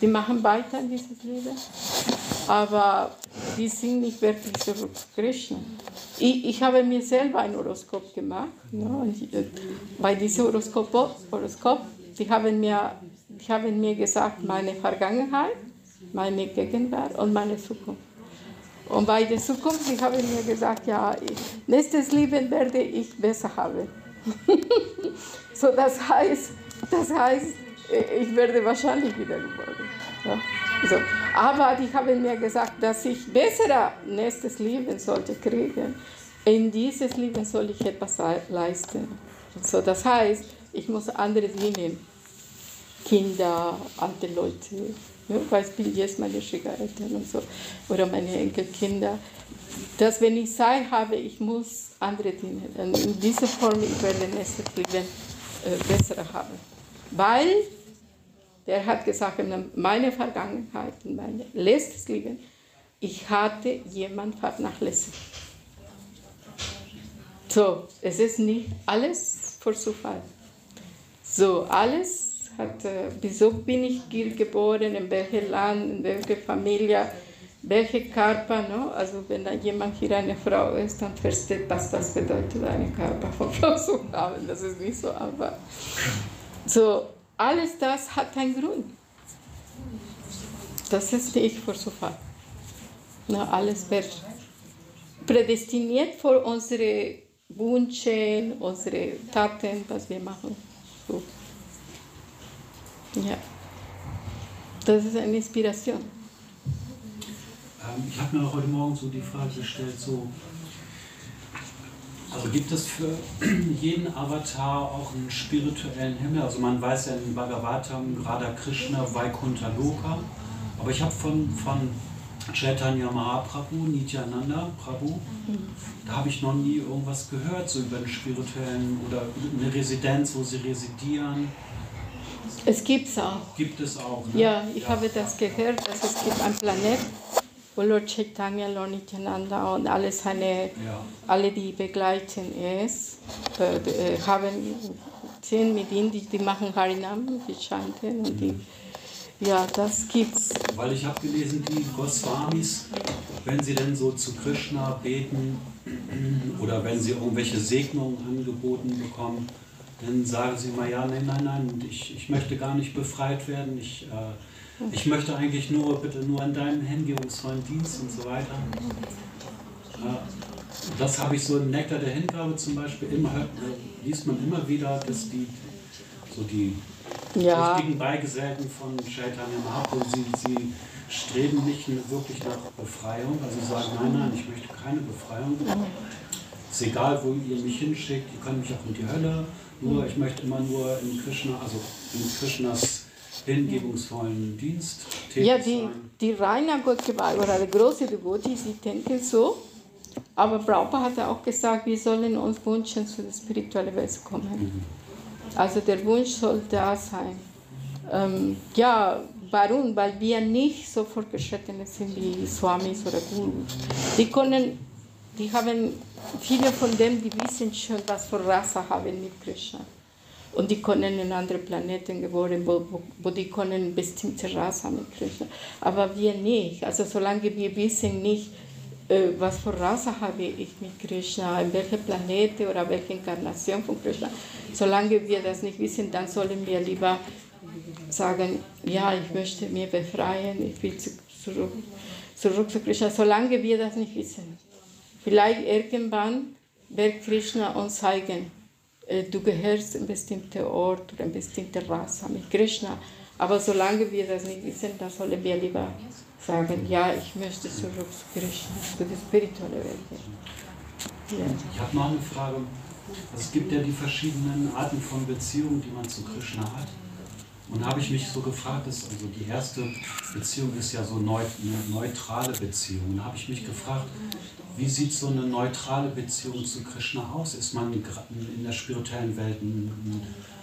die machen weiter in dieses Leben, aber die sind nicht wirklich zu Rosu Krishna. Ich, ich habe mir selber ein Horoskop gemacht, ne, und ich, äh, bei diesem Horoskop, Horoskop die haben mir, die haben mir gesagt, meine Vergangenheit, meine Gegenwart und meine Zukunft. Und bei der Zukunft, sie haben mir gesagt, ja, ich, nächstes Leben werde ich besser haben. so, das heißt, das heißt, ich werde wahrscheinlich wiedergeboren. Ja, so. Aber die haben mir gesagt, dass ich besser nächstes Leben sollte kriegen. In dieses Leben soll ich etwas leisten. So, das heißt, ich muss andere dienen. Kinder, alte Leute, ne? Beispiel jetzt meine Schwiegereltern und so, oder meine Enkelkinder. Dass wenn ich Zeit habe, ich muss andere. Und in dieser Form ich werde nächstes Leben äh, besser haben. Weil, der hat gesagt, in meiner Vergangenheit, in meinem letztes Leben, ich hatte jemand vernachlässigt. So, es ist nicht alles für Zufall. So, alles hat, äh, wieso bin ich hier geboren, in welchem Land, in welcher Familie, welche Körper, no? Also wenn da jemand hier eine Frau ist, dann versteht, was das bedeutet, einen Körper von Frau zu haben. Das ist nicht so einfach. So, alles das hat einen Grund. Das ist nicht für Zufall. Na, alles wird prädestiniert für unsere Wünsche, unsere Taten, was wir machen. So. Ja. Das ist eine Inspiration. Ähm, ich habe mir heute Morgen so die Frage gestellt, so, also gibt es für jeden Avatar auch einen spirituellen Himmel? Also man weiß ja in Bhagavatam, Radha Krishna, Vaikuntha Loka, aber ich habe von, von Chaitanya Mahaprabhu, Nityananda Prabhu, da habe ich noch nie irgendwas gehört, so über einen spirituellen oder eine Residenz, wo sie residieren. Es gibt es auch. Gibt es auch? Ne? Ja, ich habe das gehört, dass es gibt einen Planet, wo Lord Chaitanya, Lord Nityananda und alle seine, Ja. alle die begleiten es, äh, äh, haben sind mit ihnen, die, die machen Harinam, die chanten und die, ja, das gibt's. Weil ich habe gelesen, die Goswamis, wenn sie denn so zu Krishna beten oder wenn sie irgendwelche Segnungen angeboten bekommen, dann sagen sie immer, ja, nein, nein, nein, ich, ich möchte gar nicht befreit werden, ich, äh, ich möchte eigentlich nur, bitte nur an deinem hingebungsvollen Dienst und so weiter. Äh, das habe ich so im Nektar der Hingabe zum Beispiel, immer, hört- äh, liest man immer wieder, dass die, so die Ja, richtigen Beigesellten von Chaitanya Mahaprabhu, sie, sie streben nicht wirklich nach Befreiung, also sie sagen, nein, nein, ich möchte keine Befreiung. Es ist egal, wo ihr mich hinschickt, ihr könnt mich auch in die Hölle, nur ich möchte immer nur in Krishna, also in Krishnas hingebungsvollen Dienst tätig ja die, sein. die reiner Gottgeweih oder die große Devotis, die denken so. Aber Prabhupada hat ja auch gesagt, wir sollen uns wünschen, zu der spirituellen Welt zu kommen. Also der Wunsch soll da sein. Ähm, ja, warum? Weil wir nicht so fortgeschrittene sind wie Swamis oder Gurus. Die können, die haben, viele von denen, die wissen schon, was für Rasse haben mit Krishna. Und die können in andere Planeten geboren, wo, wo, wo die können bestimmte Rasse mit Krishna. Aber wir nicht. Also solange wir wissen nicht, äh, was für Rasse habe ich mit Krishna, in welcher Planete oder welche Inkarnation von Krishna. Solange wir das nicht wissen, dann sollen wir lieber sagen, ja, ich möchte mich befreien, ich will zu- zurück, zurück zu Krishna, solange wir das nicht wissen. Vielleicht irgendwann wird Krishna uns zeigen, äh, du gehörst in bestimmten Ort oder eine bestimmte Rasse mit Krishna. Aber solange wir das nicht wissen, dann sollen wir lieber sagen, ja, ich möchte zurück zu Krishna, zu der spirituellen Welt. Ja. Ich habe noch eine Frage. Es gibt ja die verschiedenen Arten von Beziehungen, die man zu Krishna hat. Und da habe ich mich so gefragt, dass, also die erste Beziehung ist ja so eine neutrale Beziehung. Da habe ich mich gefragt, wie sieht so eine neutrale Beziehung zu Krishna aus? Ist man in der spirituellen Welt ein,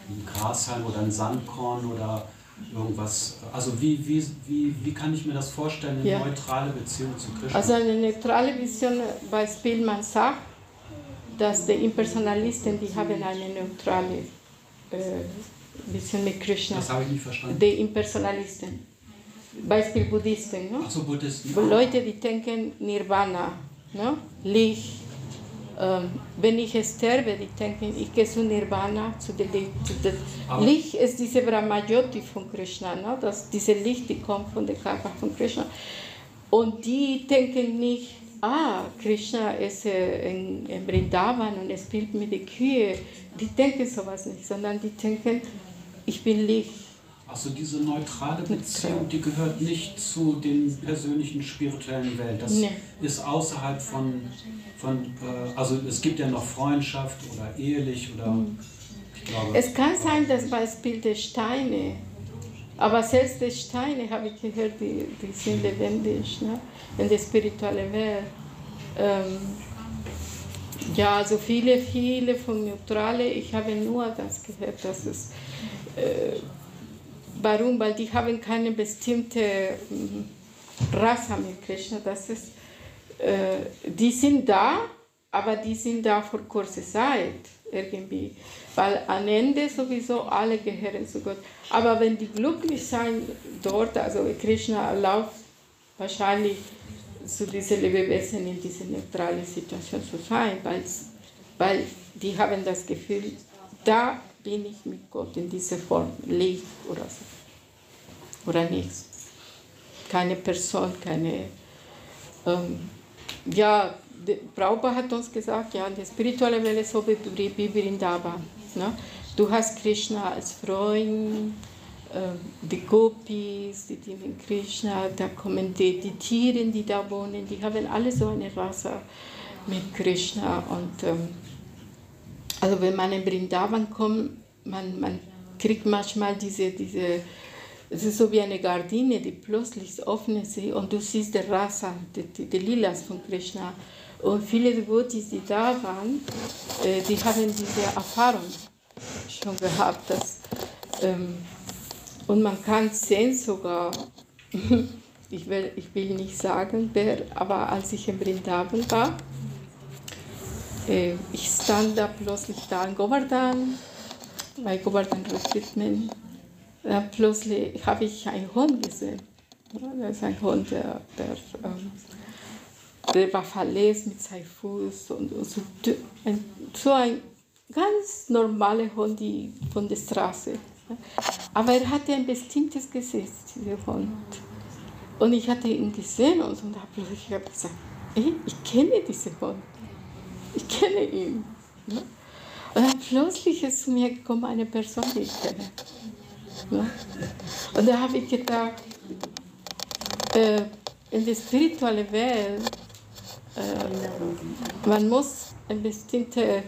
ein, Grashalm oder ein Sandkorn oder irgendwas? Also wie, wie, wie, wie kann ich mir das vorstellen, eine Ja. neutrale Beziehung zu Krishna? Also eine neutrale Vision, Beispiel, man sagt, dass die Impersonalisten, die haben eine neutrale äh, Vision mit Krishna. das habe ich nicht verstanden. Die Impersonalisten. Beispiel Buddhisten. Ne? Achso, Buddhisten. Leute, die denken Nirvana, ne? Licht. Ähm, wenn ich sterbe, die denken, ich gehe zu Nirvana, zu dem Licht. Zu dem Licht ist diese Brahmajyoti von Krishna, ne? das, diese Licht, die kommt von der Körper von Krishna. Und die denken nicht, ah, Krishna ist äh, in, in Vrindavan und er spielt mit den Kühe. Die denken sowas nicht, sondern die denken, ich bin Licht. Also diese neutrale Beziehung, die gehört nicht zu den persönlichen spirituellen Welt. Das Nee. ist außerhalb von, von äh, also es gibt ja noch Freundschaft oder ehelich oder ich glaube. Es kann sein, dass Beispiel der Steine, aber selbst die Steine, habe ich gehört, die, die sind lebendig ne? in der spirituellen Welt. Ähm, ja, also viele, viele von Neutrale, ich habe nur das gehört, dass es, äh, warum? Weil die haben keine bestimmte ähm, Rasse mit Krishna, das ist, äh, die sind da, aber die sind da für kurze Zeit irgendwie. Weil am Ende sowieso alle gehören zu Gott. Aber wenn die glücklich sein dort, also Krishna erlaubt wahrscheinlich zu diesen Lebewesen in dieser neutralen Situation zu sein, weil, weil die haben das Gefühl, da bin ich mit Gott in dieser Form, Licht oder so. Oder nichts. Keine Person, keine. Ähm, ja, Prabhupada hat uns gesagt, ja, die spirituelle Welt ist so wie wie Vrindavan. Ne? Du hast Krishna als Freund, äh, die Gopis, die dienen Krishna, da kommen die, die Tiere, die da wohnen, die haben alle so eine Rasse mit Krishna. Und ähm, also wenn man in Vrindavan kommt, man, man kriegt manchmal diese, diese, es ist so wie eine Gardine, die plötzlich öffnet sich und du siehst die Rasa, die, die, die Lilas von Krishna. Und viele Devotis, die da waren, äh, die haben diese Erfahrung schon gehabt. Dass, ähm, und man kann sehen sogar, ich will, ich will nicht sagen, wer, aber als ich in Brindavan war, äh, ich stand da plötzlich da in Govardhan, bei Govardhan Retreatment. Da plötzlich habe ich einen Hund gesehen. Das ist ein Hund, der, der ähm, der war verletzt mit seinem Fuß und, so, ein, so ein ganz normaler Hund von der Straße. Aber er hatte ein bestimmtes Gesicht, dieser Hund. Und ich hatte ihn gesehen und, und habe ich gesagt, ich kenne diesen Hund. Ich kenne ihn. Und dann plötzlich ist zu mir gekommen eine Person, die ich kenne. Und da habe ich gedacht, äh, in der spirituellen Welt äh, man muss eine bestimmte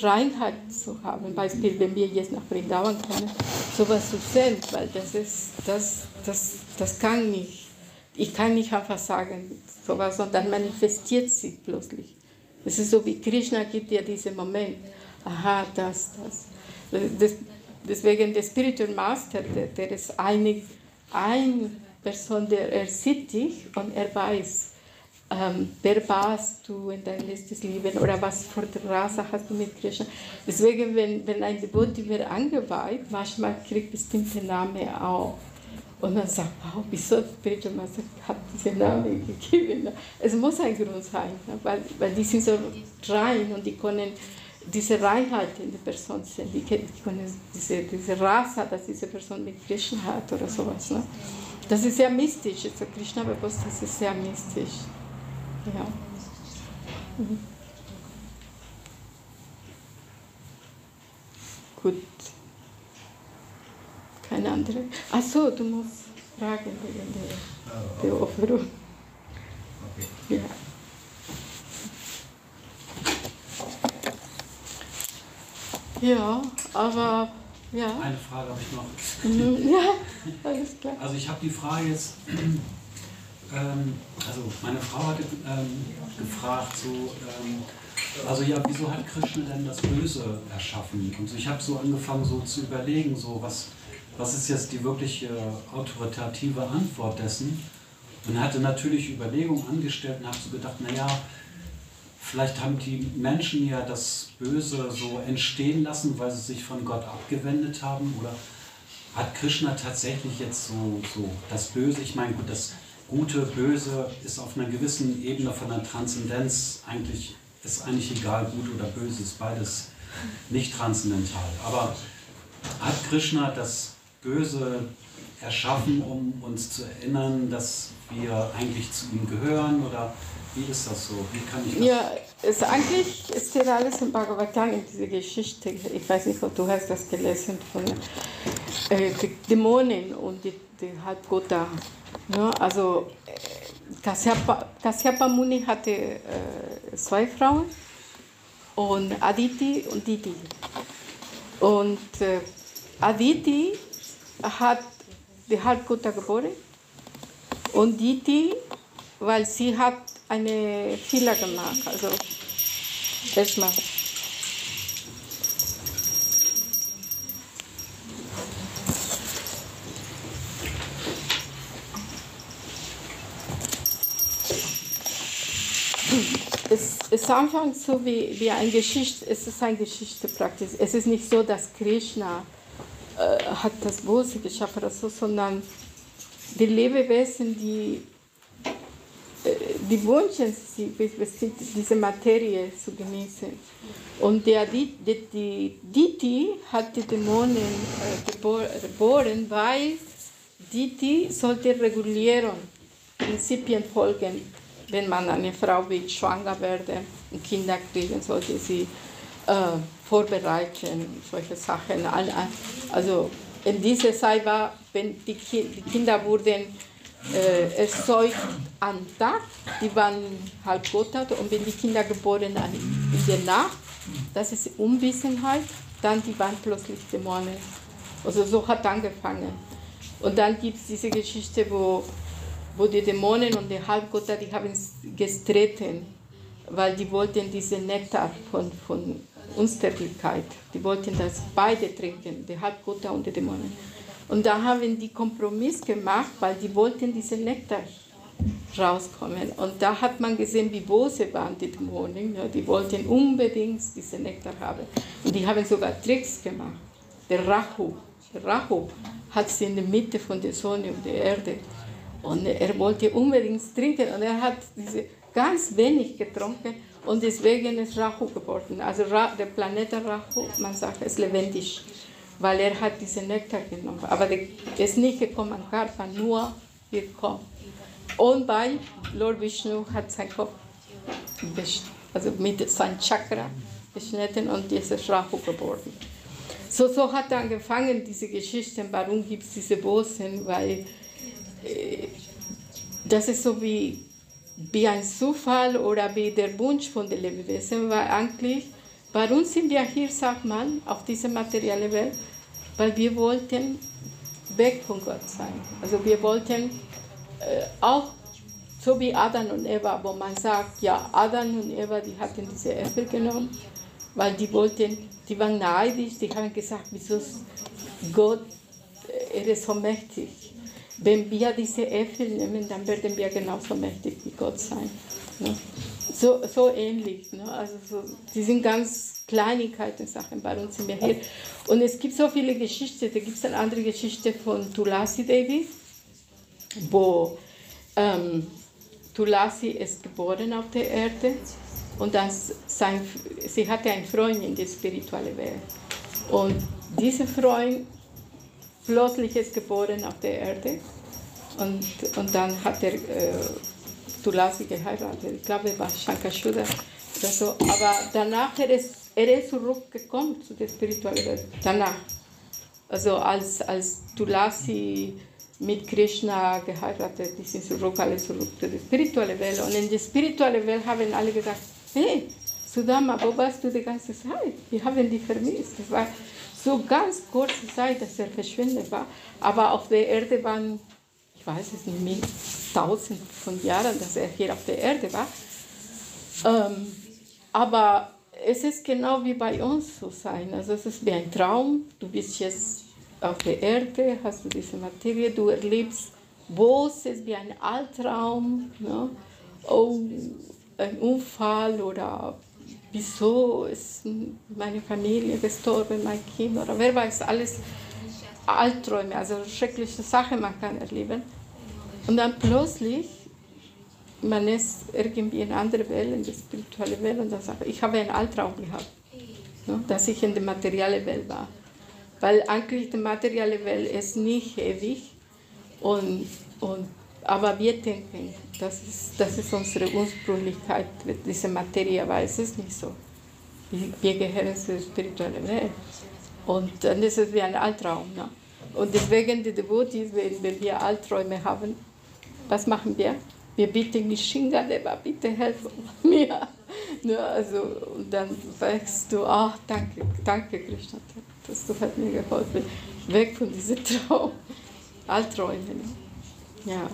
Reinheit zu haben. Beispiel, wenn wir jetzt nach Brindavan kommen, sowas zu sehen, weil das ist, das, das, das kann nicht. Ich kann nicht einfach sagen, sowas, sondern manifestiert sich plötzlich. Es ist so wie Krishna gibt dir diesen Moment. Aha, das, das. das deswegen der Spiritual Master, der, der ist eine, eine Person, der er sieht dich und er weiß, ähm, wer warst du in deinem letztes Leben oder was für eine Rasse hast du mit Krishna. Deswegen, wenn, wenn ein Devotee wird angeweiht, manchmal kriegt bestimmte Namen auch. Und man sagt, wow, wieso Spiritual Master hat diese Namen gegeben? Es muss ein Grund sein, weil, weil die sind so rein und die können diese Reinheit in der Person sehen. Die, können diese, diese Rasse, dass diese Person mit Krishna hat oder sowas. Ne? Das ist sehr mystisch. Also Krishna bewusst, das ist sehr mystisch. Ja. Mhm. Gut. Keine andere. Ach so, du musst fragen wegen der, der Offerung. Ja. Ja, aber ja. Eine Frage habe ich noch. Mhm, Ja, alles klar. Also ich habe die Frage jetzt, ähm, also meine Frau hatte ähm, gefragt, so, ähm, also ja, wieso hat Krishna denn das Böse erschaffen? Und so, ich habe so angefangen so zu überlegen, so was, was ist jetzt die wirkliche autoritative Antwort dessen? Und hatte natürlich Überlegungen angestellt und habe so gedacht, naja, vielleicht haben die Menschen ja das Böse so entstehen lassen, weil sie sich von Gott abgewendet haben. Oder hat Krishna tatsächlich jetzt so, so das Böse, ich meine, gut, das Gute, Böse ist auf einer gewissen Ebene von der Transzendenz eigentlich, ist eigentlich egal, gut oder böse, ist beides nicht transzendental. Aber hat Krishna das Böse erschaffen, um uns zu erinnern, dass wir eigentlich zu ihm gehören? Oder wie ist das so? Wie kann ich das? Ja, es eigentlich steht alles im Bhagavatam in dieser Geschichte. Ich weiß nicht, ob du hast das gelesen von äh, Dämonen und die, die Halbgötter. Ja, also äh, Kasyapa, Kasyapa Muni hatte äh, zwei Frauen und Aditi und Diti. Und äh, Aditi hat die Halbgötter geboren und Diti, weil sie hat eine Fehler gemacht. Also erstmal. es ist anfangs so wie, wie ein Geschichte, es ist eine Geschichte praktisch. Es ist nicht so, dass Krishna äh, hat das Böse geschaffen oder so, sondern die Lebewesen, die, die wünschen sich, diese Materie zu genießen. Und der, die, die, Diti hat die Dämonen äh, gebor- geboren, weil Diti sollte regulieren, Prinzipien folgen. Wenn man eine Frau will, schwanger werden und Kinder kriegen, sollte sie äh, vorbereiten, solche Sachen. Also in dieser Zeit war, wenn die Kinder wurden äh, erzeugt am Tag, die waren halb Gotthard und wenn die Kinder geboren an, in der Nacht, das ist Unwissenheit, dann die waren plötzlich Dämonen. Also so hat angefangen. Und dann gibt es diese Geschichte, wo, wo die Dämonen und der Halbgötter, die haben gestritten, weil die wollten diesen Nektar von, von Unsterblichkeit, die wollten das beide trinken, die Halbgötter und die Dämonen. Und da haben die Kompromiss gemacht, weil die wollten diesen Nektar rauskommen. Und da hat man gesehen, wie böse waren die Dämonen. Ja, die wollten unbedingt diesen Nektar haben. Und die haben sogar Tricks gemacht. Der Rahu, der Rahu hat sie in der Mitte von der Sonne und der Erde. Und er wollte unbedingt trinken. Und er hat diese ganz wenig getrunken. Und deswegen ist Rahu geworden. Also der Planet Rahu, man sagt, ist lebendig. Weil er hat diesen Nektar genommen. Aber der ist nicht gekommen an Karpa, nur gekommen. Und bei Lord Vishnu hat sein Kopf also mit seinem Chakra beschnitten und dieses Rahu geboren. So, so hat angefangen diese Geschichte, warum gibt es diese Bosen, weil äh, das ist so wie, wie ein Zufall oder wie der Wunsch von den Lebewesen, weil eigentlich, warum sind wir hier, sagt man, auf dieser materiellen Welt? Weil wir wollten weg von Gott sein. Also wir wollten äh, auch so wie Adam und Eva, wo man sagt, ja, Adam und Eva, die hatten diese Äpfel genommen, weil die wollten, die waren neidisch, die haben gesagt, wieso ist Gott, äh, er ist so mächtig. Wenn wir diese Äpfel nehmen, dann werden wir genauso mächtig wie Gott sein. Ne? So, so ähnlich. Ne? Also so, die sind ganz Kleinigkeiten, Sachen, bei uns wir hier. Und es gibt so viele Geschichten. Da gibt es eine andere Geschichte von Tulasi Devi, wo ähm, Tulasi ist geboren auf der Erde und dann sein, sie hatte einen Freund in der spirituellen Welt. Und dieser Freund plötzlich ist geboren auf der Erde und, und dann hat er äh, Tulasi geheiratet. Ich glaube, er war Shankashuda oder so. Aber danach er ist er ist zurückgekommen zu der spirituellen Welt. Danach. Also als, als Tulasi mit Krishna geheiratet, die sind zurück, alle zurück zu der spirituellen Welt. Und in der spirituellen Welt haben alle gesagt, hey, Sudama, wo warst du die ganze Zeit? Wir haben die vermisst. Das war so ganz kurze Zeit, dass er verschwunden war. Aber auf der Erde waren, ich weiß es nicht mehr, tausend von Jahren, dass er hier auf der Erde war. Ähm, aber es ist genau wie bei uns zu sein. Also es ist wie ein Traum. Du bist jetzt auf der Erde, hast du diese Materie, du erlebst Böses wie ein Albtraum. Ne? Oh, ein Unfall oder wieso ist meine Familie gestorben, mein Kind oder wer weiß, alles Albträume, also schreckliche Sachen man kann erleben. Und dann plötzlich man ist irgendwie in einer anderen Welt, in der spirituellen Welt, und dann sagt, ich habe einen Albtraum gehabt, ne, dass ich in der materiellen Welt war. Weil eigentlich die materielle Welt ist nicht ewig, und, und, aber wir denken, das ist, das ist unsere Ursprünglichkeit, diese Materie, aber es ist nicht so. Wir gehören zur spirituellen Welt. Und dann ist es wie ein Albtraum. Ne? Und deswegen die Devotees, wenn, wenn wir Albträume haben, was machen wir? Wir bitten die Shingadeva, bitte helf mir. Ne, also, und dann sagst du, ach, danke, danke Krishna, dass du hast mir geholfen. Weg von diesem Traum, Albträume. Ne? Ja.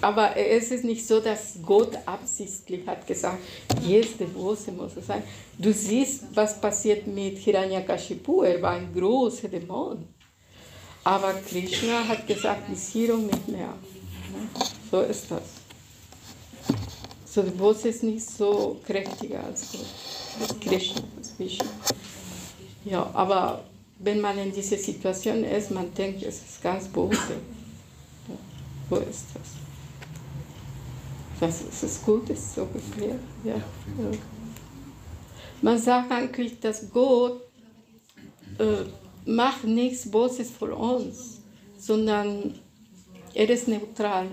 Aber es ist nicht so, dass Gott absichtlich hat gesagt, jetzt Devose muss es sein. Du siehst, was passiert mit Hiranyakashipu, er war ein großer Dämon. Aber Krishna hat gesagt, bis hier und nicht mehr. So ist das. So die Voice ist nicht so kräftiger als Gott. Krishna, als Vishnu. Ja, aber wenn man in dieser Situation ist, man denkt, es ist ganz. Ja, wo ist das? Das ist es gut, ist so geklärt. Ja. Ja. Man sagt eigentlich, dass Gott äh, macht nichts Böses für uns, sondern er ist neutral.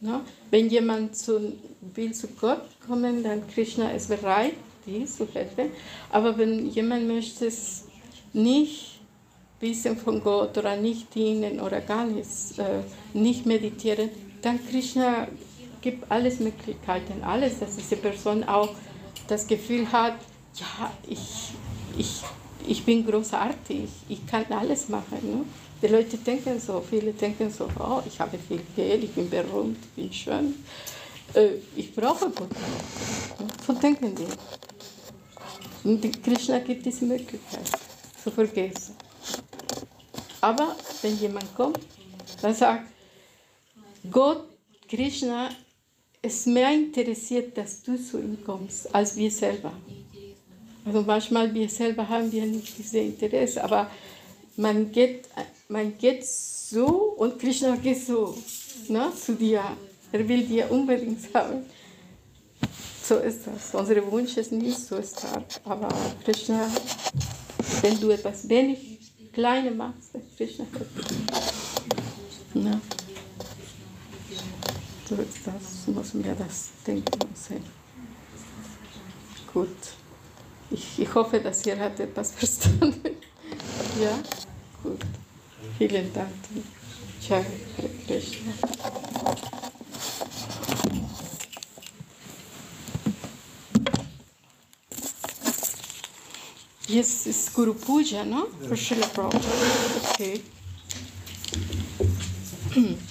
Ne? Wenn jemand zu, will zu Gott kommen, dann Krishna ist bereit, dies zu helfen. Aber wenn jemand möchte es nicht wissen von Gott oder nicht dienen oder gar nichts, äh, nicht meditieren, dann Krishna gibt alles Möglichkeiten, alles, dass diese Person auch das Gefühl hat, ja, ich, ich, ich bin großartig, ich kann alles machen. Ne? Die Leute denken so, viele denken so, oh, ich habe viel Geld, ich bin berühmt, ich bin schön, äh, ich brauche Gott. Ne? So denken die. Und Krishna gibt diese Möglichkeit zu vergessen. Aber wenn jemand kommt, dann sagt, Gott, Krishna, ist mehr interessiert, dass du zu ihm kommst, als wir selber. Also manchmal wir selber haben wir nicht dieses Interesse, aber man geht, man geht so und Krishna geht so ne, zu dir. Er will dir unbedingt haben. So ist das. Unser Wunsch ist nicht so stark, aber Krishna, wenn du etwas wenig Kleine machst, dann Krishna. Ne? So das, muss mir das denken und sehen. Gut. Ich, ich hoffe, dass ihr habt etwas verstanden. Ja? Gut. Vielen Dank. Hare Krishna. Yes, it's Guru Puja, no? For Srila Prabhupada. Okay.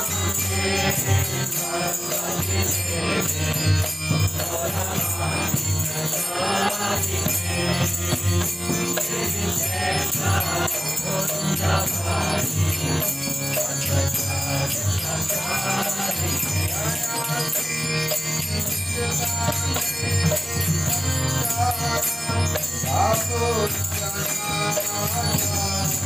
I'm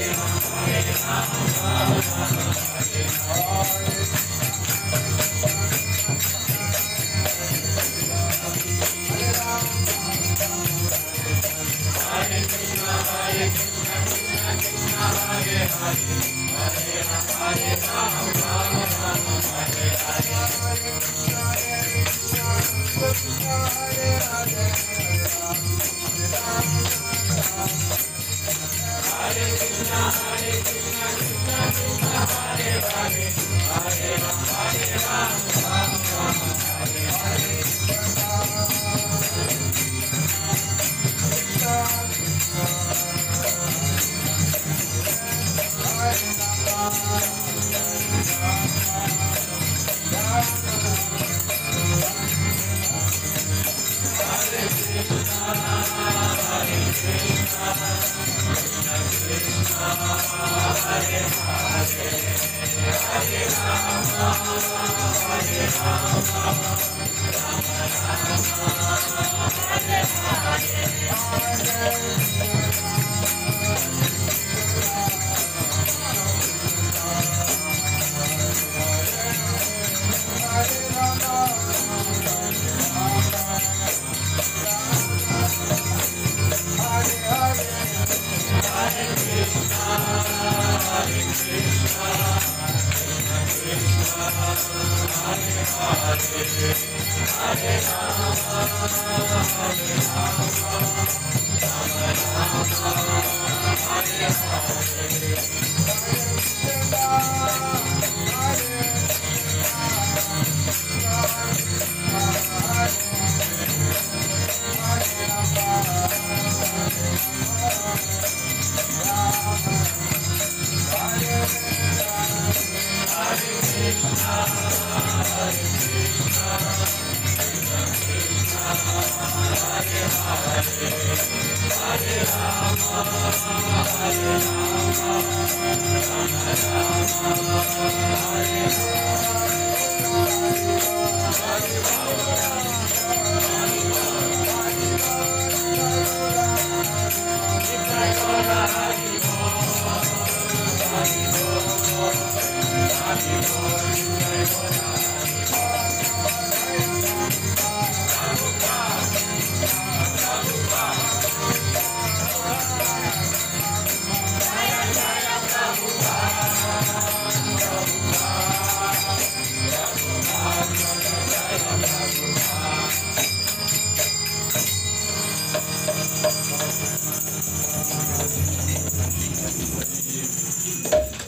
Hare Hare Thank you.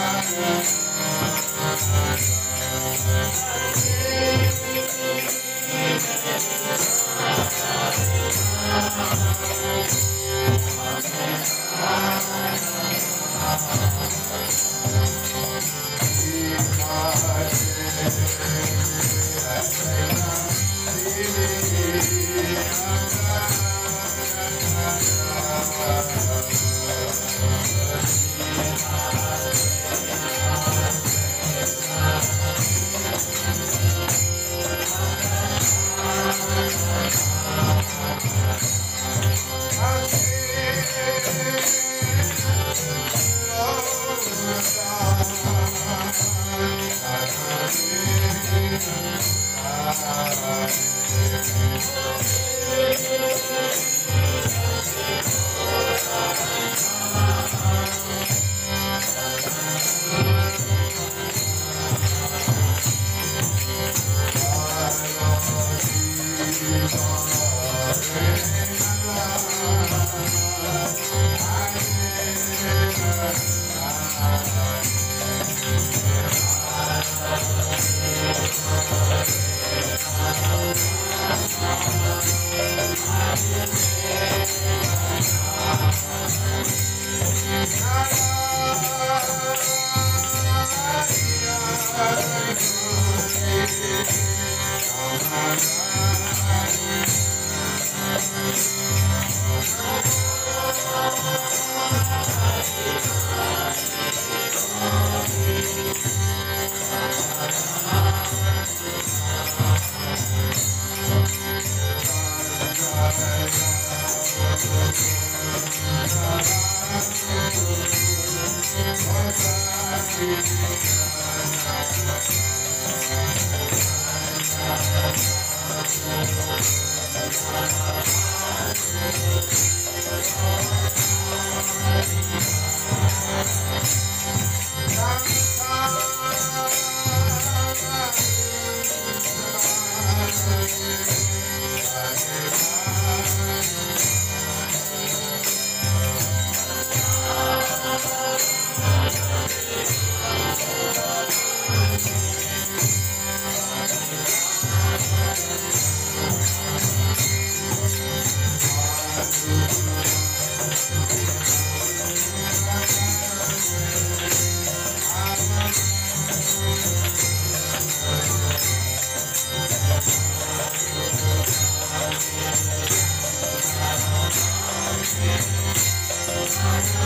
Thank you.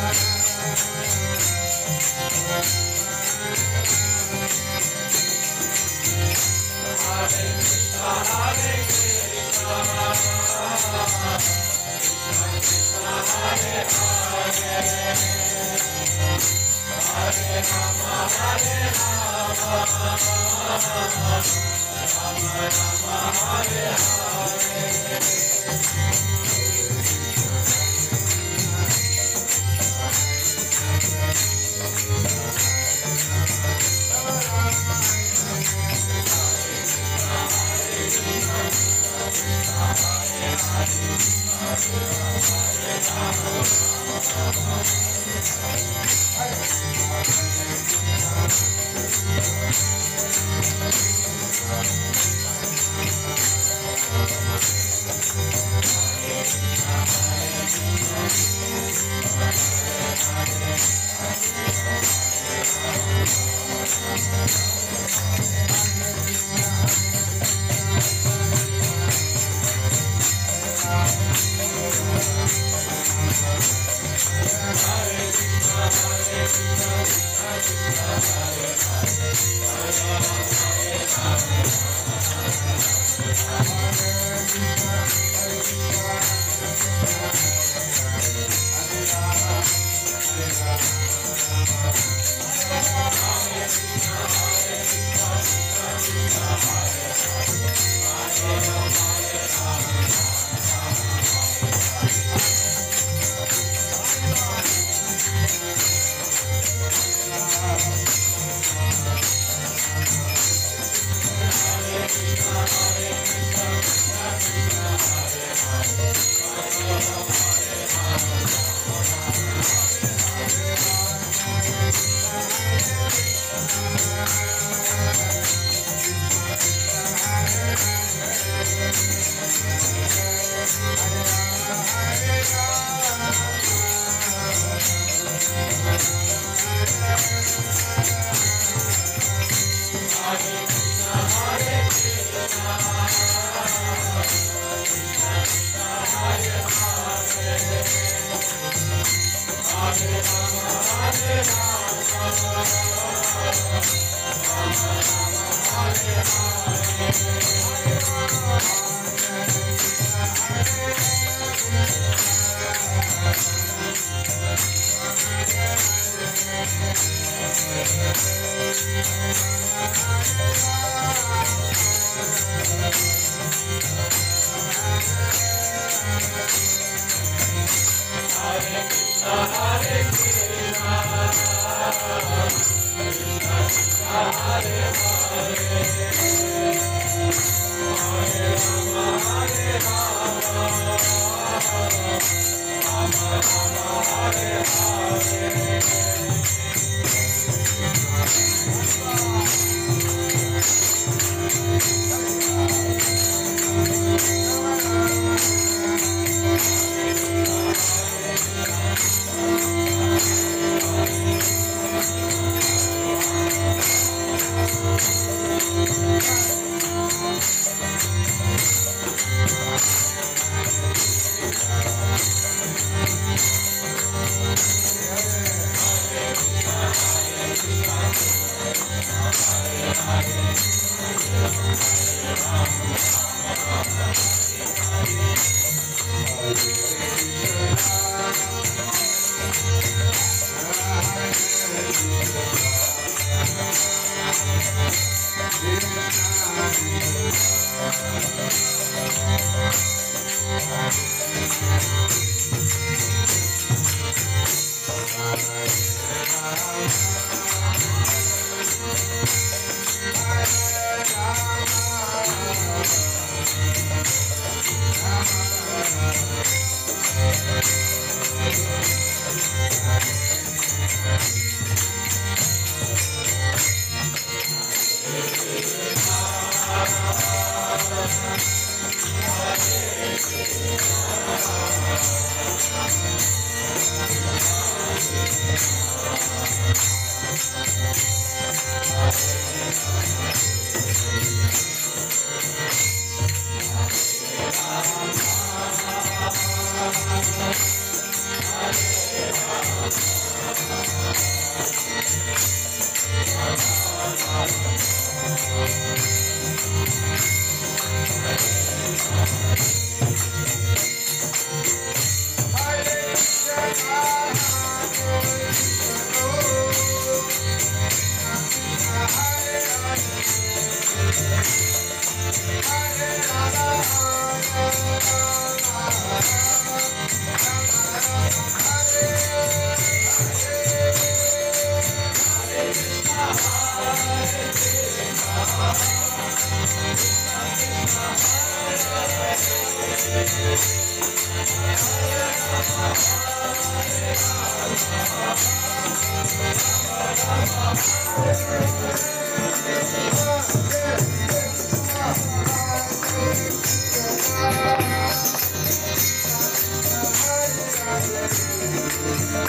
Hare Hare